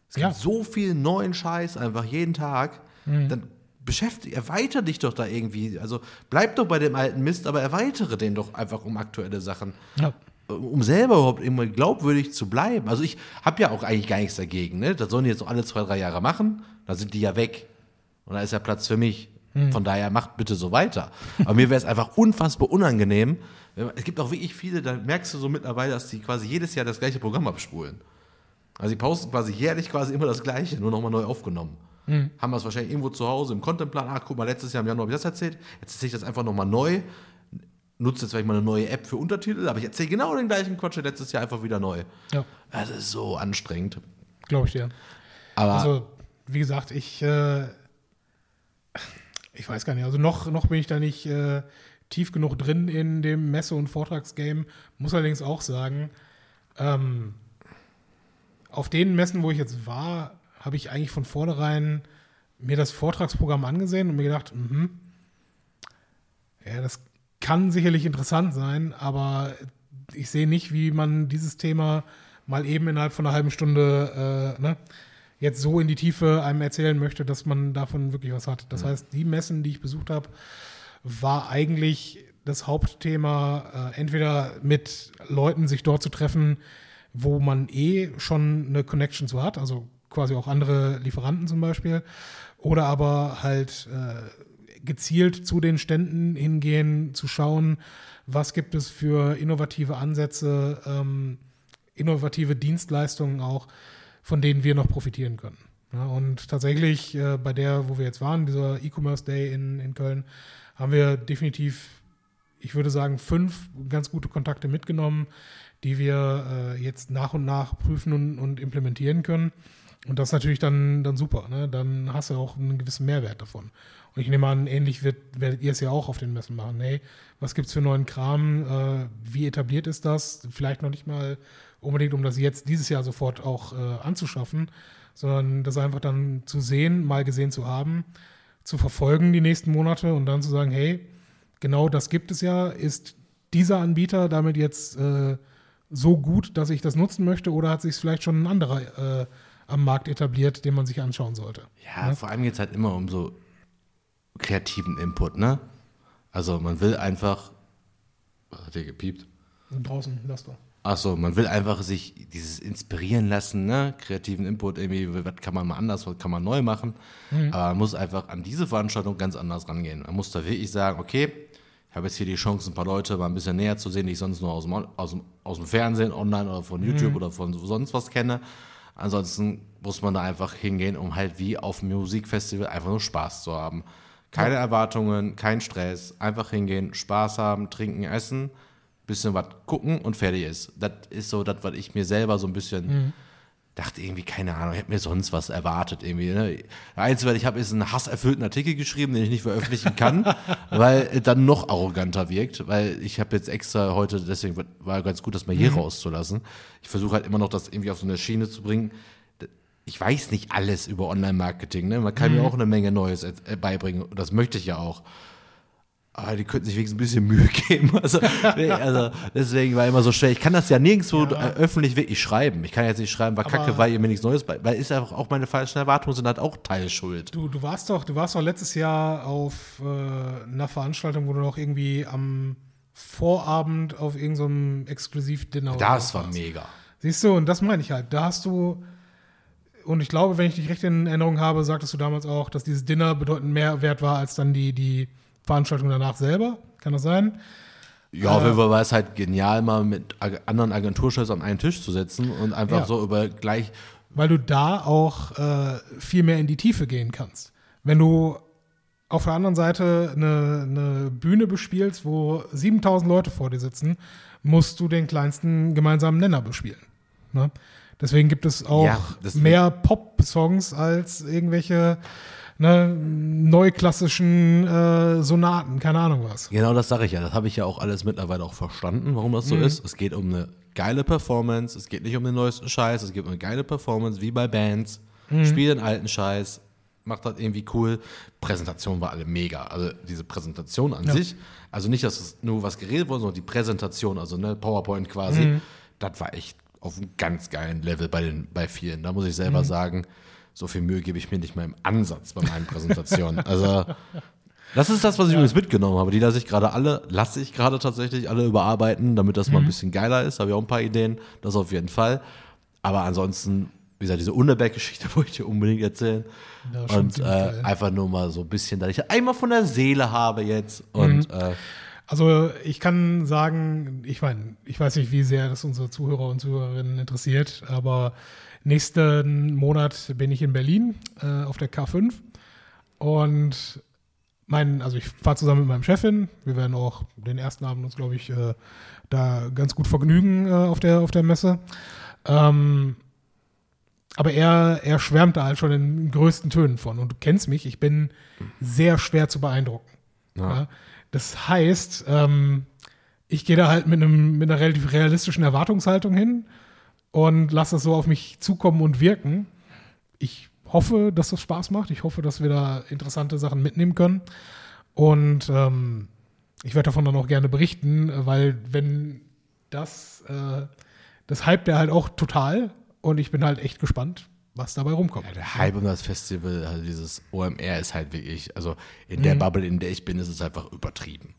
Es gibt Ja. so viel neuen Scheiß einfach jeden Tag. Dann beschäftige, erweitere dich doch da irgendwie. Also bleib doch bei dem alten Mist, aber erweitere den doch einfach um aktuelle Sachen. Ja. Um selber überhaupt immer glaubwürdig zu bleiben. Also ich habe ja auch eigentlich gar nichts dagegen. Ne? Das sollen die jetzt so alle zwei, drei Jahre machen. Dann sind die ja weg. Und da ist ja Platz für mich. Von daher macht bitte so weiter. Aber mir wäre es einfach unfassbar unangenehm. Es gibt auch wirklich viele, da merkst du so mittlerweile, dass die quasi jedes Jahr das gleiche Programm abspulen. Also die posten quasi jährlich quasi immer das gleiche, nur nochmal neu aufgenommen. Haben das wahrscheinlich irgendwo zu Hause im Contentplan. Ach, guck mal, letztes Jahr im Januar habe ich das erzählt. Jetzt erzähle ich das einfach nochmal neu. Nutze jetzt vielleicht mal eine neue App für Untertitel, aber ich erzähle genau den gleichen Quatsch letztes Jahr einfach wieder neu. ja Das ist so anstrengend. glaube ich dir. Aber Also, wie gesagt, ich, äh, ich weiß gar nicht, also noch, noch bin ich da nicht äh, tief genug drin in dem Messe- und Vortragsgame. Muss allerdings auch sagen, ähm, auf den Messen, wo ich jetzt war, habe ich eigentlich von vornherein mir das Vortragsprogramm angesehen und mir gedacht, mhm, ja, das kann sicherlich interessant sein, aber ich sehe nicht, wie man dieses Thema mal eben innerhalb von einer halben Stunde äh, ne, jetzt so in die Tiefe einem erzählen möchte, dass man davon wirklich was hat. Das heißt, die Messen, die ich besucht habe, war eigentlich das Hauptthema, äh, entweder mit Leuten sich dort zu treffen, wo man eh schon eine Connection zu hat, also quasi auch andere Lieferanten zum Beispiel, oder aber halt äh, gezielt zu den Ständen hingehen, zu schauen, was gibt es für innovative Ansätze, ähm, innovative Dienstleistungen auch, von denen wir noch profitieren können. Ja, und tatsächlich äh, bei der, wo wir jetzt waren, dieser E-Commerce Day in, in Köln, haben wir definitiv, ich würde sagen, fünf ganz gute Kontakte mitgenommen, die wir äh, jetzt nach und nach prüfen und, und implementieren können. Und das ist natürlich dann, dann super. Ne? Dann hast du auch einen gewissen Mehrwert davon. Und ich nehme an, ähnlich wird, werdet ihr es ja auch auf den Messen machen. Hey, was gibt es für neuen Kram? Äh, wie etabliert ist das? Vielleicht noch nicht mal unbedingt, um das jetzt dieses Jahr sofort auch äh, anzuschaffen, sondern das einfach dann zu sehen, mal gesehen zu haben, zu verfolgen die nächsten Monate und dann zu sagen, hey, genau das gibt es ja, ist dieser Anbieter damit jetzt äh, so gut, dass ich das nutzen möchte oder hat sich vielleicht schon ein anderer äh, am Markt etabliert, den man sich anschauen sollte? ja, vor allem geht es halt immer um so kreativen Input, ne? Also man will einfach. Was hat der gepiept? Draußen, lass doch. Achso, man will einfach sich dieses inspirieren lassen, ne? Kreativen Input, irgendwie, was kann man mal anders, was kann man neu machen. Aber man muss einfach an diese Veranstaltung ganz anders rangehen. Man muss da wirklich sagen, okay, ich habe jetzt hier die Chance, ein paar Leute mal ein bisschen näher zu sehen, die ich sonst nur aus dem, aus dem, aus dem Fernsehen, online oder von YouTube oder von sonst was kenne. Ansonsten muss man da einfach hingehen, um halt wie auf einem Musikfestival einfach nur Spaß zu haben. Keine Erwartungen, kein Stress, einfach hingehen, Spaß haben, trinken, essen, bisschen was gucken und fertig ist. Das ist so das, was ich mir selber so ein bisschen dachte irgendwie, keine Ahnung, ich hätte mir sonst was erwartet irgendwie. Ne? Einzige, was ich habe, ist einen hasserfüllten Artikel geschrieben, den ich nicht veröffentlichen kann, (laughs) weil er dann noch arroganter wirkt, weil ich habe jetzt extra heute, deswegen war ganz gut, das mal hier mhm. rauszulassen. Ich versuche halt immer noch, das irgendwie auf so eine Schiene zu bringen. Ich weiß nicht alles über Online-Marketing. Ne? Man kann mhm. mir auch eine Menge Neues äh, beibringen. Das möchte ich ja auch aber die könnten sich wenigstens ein bisschen Mühe (laughs) geben. Also, also, deswegen war immer so schwer. Ich kann das ja nirgendwo ja. öffentlich wirklich schreiben. Ich kann jetzt nicht schreiben, war aber kacke, weil ihr mir nichts Neues bei, weil ist einfach auch meine falschen Erwartungen sind halt auch Teilschuld. Du, du warst doch, du warst doch letztes Jahr auf äh, einer Veranstaltung, wo du noch irgendwie am Vorabend auf irgendeinem so Exklusiv-Dinner Das war mega. Siehst du, und das meine ich halt. Da hast du, und ich glaube, wenn ich dich recht in Erinnerung habe, sagtest du damals auch, dass dieses Dinner bedeutend mehr wert war als dann die, die Veranstaltung danach selber. Kann das sein? Ja, auf jeden Fall war es halt genial, mal mit anderen Agenturchefs an einen Tisch zu setzen und einfach ja. so über gleich. Weil du da auch äh, viel mehr in die Tiefe gehen kannst. Wenn du auf der anderen Seite eine, eine Bühne bespielst, wo 7000 Leute vor dir sitzen, musst du den kleinsten gemeinsamen Nenner bespielen. Ne? Deswegen gibt es auch ja, mehr Pop-Songs als irgendwelche ne, neuklassischen äh, Sonaten, keine Ahnung was. Genau das sage ich ja. Das habe ich ja auch alles mittlerweile auch verstanden, warum das so mhm. ist. Es geht um eine geile Performance, es geht nicht um den neuesten Scheiß, es geht um eine geile Performance, wie bei Bands. Mhm. Spiel den alten Scheiß, macht das irgendwie cool. Präsentation war alle mega. Also diese Präsentation an ja. sich, also nicht, dass es nur was geredet wurde, sondern die Präsentation, also ne, PowerPoint quasi, mhm. das war echt auf einem ganz geilen Level bei, den, bei vielen. Da muss ich selber mhm. sagen, so viel Mühe gebe ich mir nicht mal im Ansatz bei meinen Präsentationen. (laughs) also das ist das, was ich ja. übrigens mitgenommen habe. Die lasse ich gerade alle, lasse ich gerade tatsächlich alle überarbeiten, damit das mhm. mal ein mhm. bisschen geiler ist. Habe ich auch ein paar Ideen, das auf jeden Fall. Aber ansonsten, wie gesagt, diese Unterberg-Geschichte (laughs) wollte ich dir unbedingt erzählen. Ja, und äh, einfach nur mal so ein bisschen, dass ich einmal von der Seele habe jetzt. Und mhm. äh, also ich kann sagen, ich meine, ich weiß nicht, wie sehr das unsere Zuhörer und Zuhörerinnen interessiert, aber Nächsten Monat bin ich in Berlin äh, auf der K5 und mein, also ich fahre zusammen mit meinem Chefin. Wir werden auch den ersten Abend uns, glaube ich, äh, da ganz gut vergnügen äh, auf, der, auf der Messe. Ähm, aber er, er schwärmt da halt schon in größten Tönen von. Und du kennst mich, ich bin sehr schwer zu beeindrucken. Ja. Ja? Das heißt, ähm, ich gehe da halt mit, einem, mit einer relativ realistischen Erwartungshaltung hin und lasse es so auf mich zukommen und wirken. Ich hoffe, dass das Spaß macht. Ich hoffe, dass wir da interessante Sachen mitnehmen können. Und ähm, ich werde davon dann auch gerne berichten, weil wenn das, äh, das hype der halt auch total und ich bin halt echt gespannt, was dabei rumkommt. Ja, der Hype um das Festival, also dieses OMR ist halt wirklich, also in der mhm. Bubble, in der ich bin, ist es einfach übertrieben.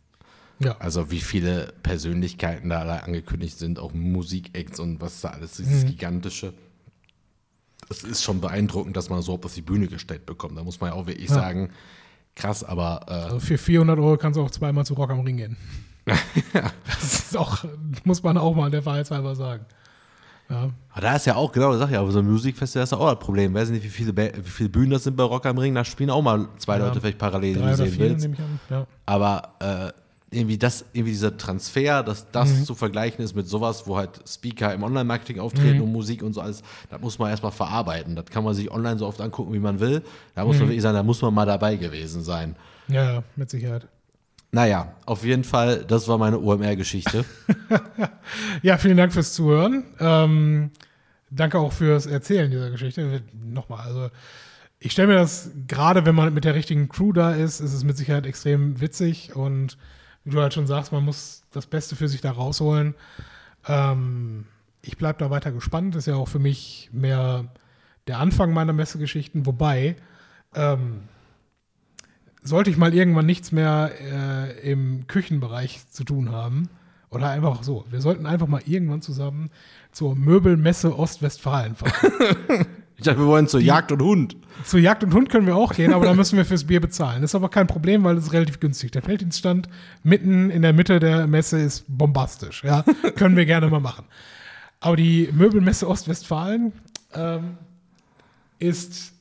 Ja. Also wie viele Persönlichkeiten da angekündigt sind, auch Musikacts und was da alles, dieses mhm. gigantische. Es ist schon beeindruckend, dass man so auf die Bühne gestellt bekommt. Da muss man ja auch wirklich ja. sagen, krass, aber. Äh, also für 400 Euro kannst du auch zweimal zu Rock am Ring gehen. (laughs) das ist auch, muss man auch mal der Wahrheitshalber sagen. Ja. Aber da ist ja auch, genau, das sag ich ja, aber so ein Musikfestival ist ja auch das Problem. Weiß nicht, wie viele, wie viele Bühnen das sind bei Rock am Ring, da spielen auch mal zwei ja. Leute vielleicht parallel, die du sehen willst. Ja. Aber äh, irgendwie das, irgendwie dieser Transfer, dass das mhm. zu vergleichen ist mit sowas, wo halt Speaker im Online-Marketing auftreten mhm. und Musik und so alles, das muss man erstmal verarbeiten. Das kann man sich online so oft angucken, wie man will. Da muss mhm. man wirklich sagen, da muss man mal dabei gewesen sein. Ja, mit Sicherheit. Naja, auf jeden Fall, das war meine OMR-Geschichte. (laughs) ja, vielen Dank fürs Zuhören. Ähm, danke auch fürs Erzählen dieser Geschichte. Nochmal, also ich stelle mir das, gerade wenn man mit der richtigen Crew da ist, ist es mit Sicherheit extrem witzig und wie du halt schon sagst, man muss das Beste für sich da rausholen. Ähm, ich bleibe da weiter gespannt. Das ist ja auch für mich mehr der Anfang meiner Messegeschichten. Wobei, ähm, sollte ich mal irgendwann nichts mehr äh, im Küchenbereich zu tun haben, oder einfach so, wir sollten einfach mal irgendwann zusammen zur Möbelmesse Ostwestfalen fahren. (laughs) Ich dachte, wir wollen zur die, Jagd und Hund. Zur Jagd und Hund können wir auch gehen, aber da müssen wir fürs Bier bezahlen. Das ist aber kein Problem, weil es relativ günstig. Der Felddienststand mitten in der Mitte der Messe ist bombastisch. Ja, (laughs) können wir gerne mal machen. Aber die Möbelmesse Ostwestfalen ähm, ist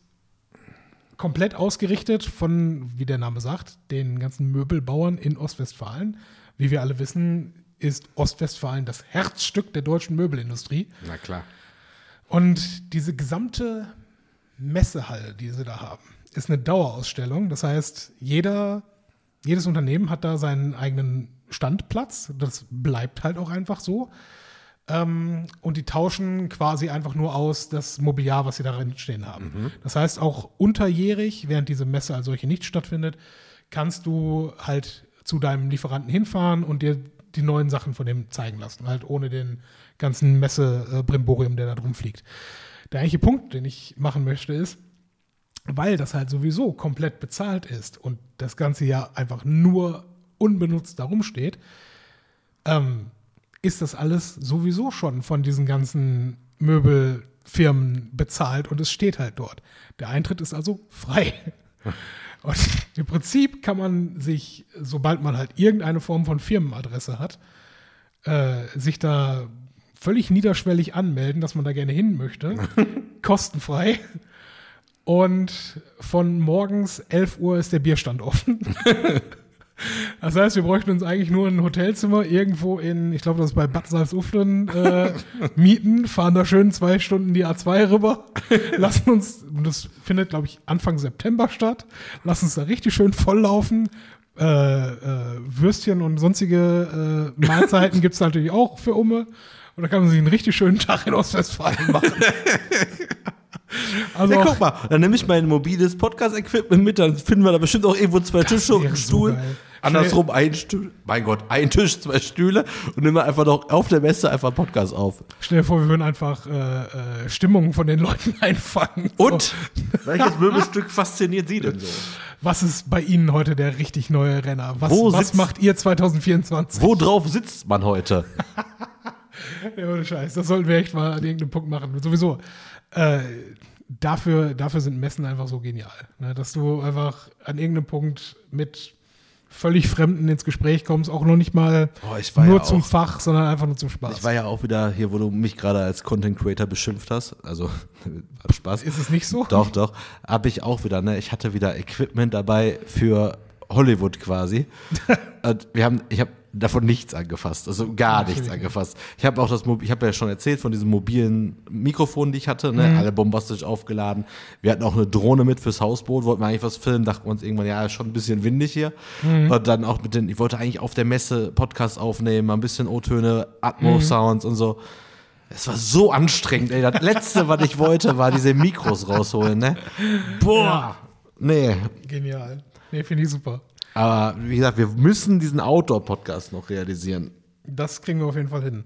komplett ausgerichtet von, wie der Name sagt, den ganzen Möbelbauern in Ostwestfalen. Wie wir alle wissen, ist Ostwestfalen das Herzstück der deutschen Möbelindustrie. Na klar. Und diese gesamte Messehalle, die sie da haben, ist eine Dauerausstellung. Das heißt, jeder, jedes Unternehmen hat da seinen eigenen Standplatz. Das bleibt halt auch einfach so. Ähm, und die tauschen quasi einfach nur aus das Mobiliar, was sie darin stehen haben. Das heißt, auch unterjährig, während diese Messe als solche nicht stattfindet, kannst du halt zu deinem Lieferanten hinfahren und dir die neuen Sachen von dem zeigen lassen. Halt ohne den ganzen Messe-Brimborium, der da drum fliegt. Der eigentliche Punkt, den ich machen möchte, ist, weil das halt sowieso komplett bezahlt ist und das ganze ja einfach nur unbenutzt darum steht, ähm, ist das alles sowieso schon von diesen ganzen Möbelfirmen bezahlt und es steht halt dort. Der Eintritt ist also frei. (laughs) Und im Prinzip kann man sich, sobald man halt irgendeine Form von Firmenadresse hat, äh, sich da völlig niederschwellig anmelden, dass man da gerne hin möchte. (laughs) kostenfrei. Und von morgens 11 Uhr ist der Bierstand offen. (laughs) Das heißt, wir bräuchten uns eigentlich nur ein Hotelzimmer irgendwo in, ich glaube, das ist bei Bad Salzuflen, äh, (laughs) mieten, fahren da schön zwei Stunden die A2 rüber, (laughs) lassen uns, und das findet, glaube ich, Anfang September statt, lassen uns da richtig schön volllaufen. Äh, äh, Würstchen und sonstige äh, Mahlzeiten (laughs) gibt es natürlich auch für Umme. Und da kann man sich einen richtig schönen Tag in Ostwestfalen machen. Also Ja, guck mal, dann nehme ich mein mobiles Podcast-Equipment mit, dann finden wir da bestimmt auch irgendwo zwei Tische und einen so Stuhl. geil. Andersrum ein Stuhl. Mein Gott, ein Tisch, zwei Stühle und nehmen wir einfach noch auf der Messe einfach einen Podcast auf. Stell dir vor, wir würden einfach äh, äh, Stimmungen von den Leuten (laughs) einfangen. Und So, welches Möbelstück fasziniert Sie denn so? was ist bei Ihnen heute der richtig neue Renner? Was, Wo was sitzt- macht ihr 2024? Wo drauf sitzt man heute? (laughs) Ja, ohne Scheiß. Das sollten wir echt mal an irgendeinem Punkt machen. Sowieso. Äh, dafür, dafür sind Messen einfach so genial. Ne? Dass du einfach an irgendeinem Punkt mit völlig Fremden ins Gespräch kommst, auch noch nicht mal Oh, nur ja zum auch- Fach, sondern einfach nur zum Spaß. Ich war ja auch wieder hier, wo du mich gerade als Content Creator beschimpft hast. Also, hab (laughs) Spaß. ist es nicht so? Doch, doch. Habe ich auch wieder, ne? Ich hatte wieder Equipment dabei für Hollywood quasi. (laughs) Wir haben, ich habe davon nichts angefasst, also gar nichts angefasst. Ich habe auch das, ich habe ja schon erzählt von diesem mobilen Mikrofon, die ich hatte, ne? alle bombastisch aufgeladen. Wir hatten auch eine Drohne mit fürs Hausboot, wollten wir eigentlich was filmen, dachten wir uns irgendwann, ja, ist schon ein bisschen windig hier. Und dann auch mit den, ich wollte eigentlich auf der Messe Podcast aufnehmen, mal ein bisschen O-Töne, Atmo-Sounds und so. Es war so anstrengend, ey. Das letzte, was ich wollte, war diese Mikros rausholen, ne? Boah. Ja. Nee. Genial. Nee, finde ich super. Aber wie gesagt, wir müssen diesen Outdoor-Podcast noch realisieren. Das kriegen wir auf jeden Fall hin.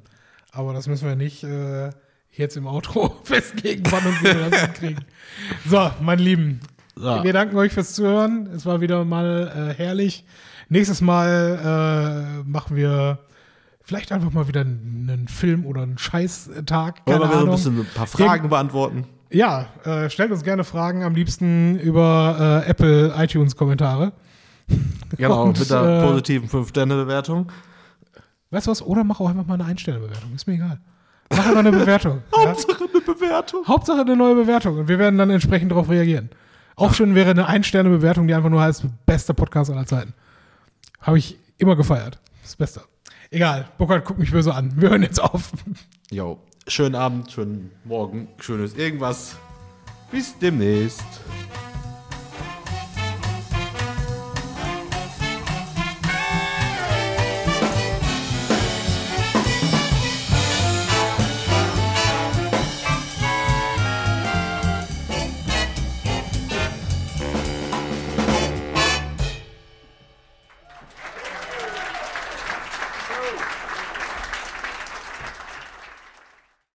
Aber das müssen wir nicht äh, jetzt im Outro (laughs) festlegen, wann und wie wir das hinkriegen. So, meine Lieben, So. wir danken euch fürs Zuhören. Es war wieder mal äh, herrlich. Nächstes Mal äh, machen wir vielleicht einfach mal wieder einen Film oder einen Scheißtag. Keine wir so ein Ahnung. bisschen ein paar Fragen beantworten? Ja, äh, stellt uns gerne Fragen, am liebsten über äh, Apple iTunes-Kommentare. Genau, Und, mit der äh, positiven 5-Sterne-Bewertung. Weißt du was? Oder mach auch einfach mal eine Einstellbewertung. Ist mir egal. Mach einfach eine Bewertung. (laughs) ja? Hauptsache eine Bewertung. Hauptsache eine neue Bewertung und wir werden dann entsprechend darauf reagieren. Auch schön wäre eine Ein-Sterne-Bewertung, die einfach nur heißt, bester Podcast aller Zeiten. Habe ich immer gefeiert. Das Beste. Egal, Burkhard guckt mich böse an. Wir hören jetzt auf. Jo, schönen Abend, schönen Morgen, schönes irgendwas. Bis demnächst.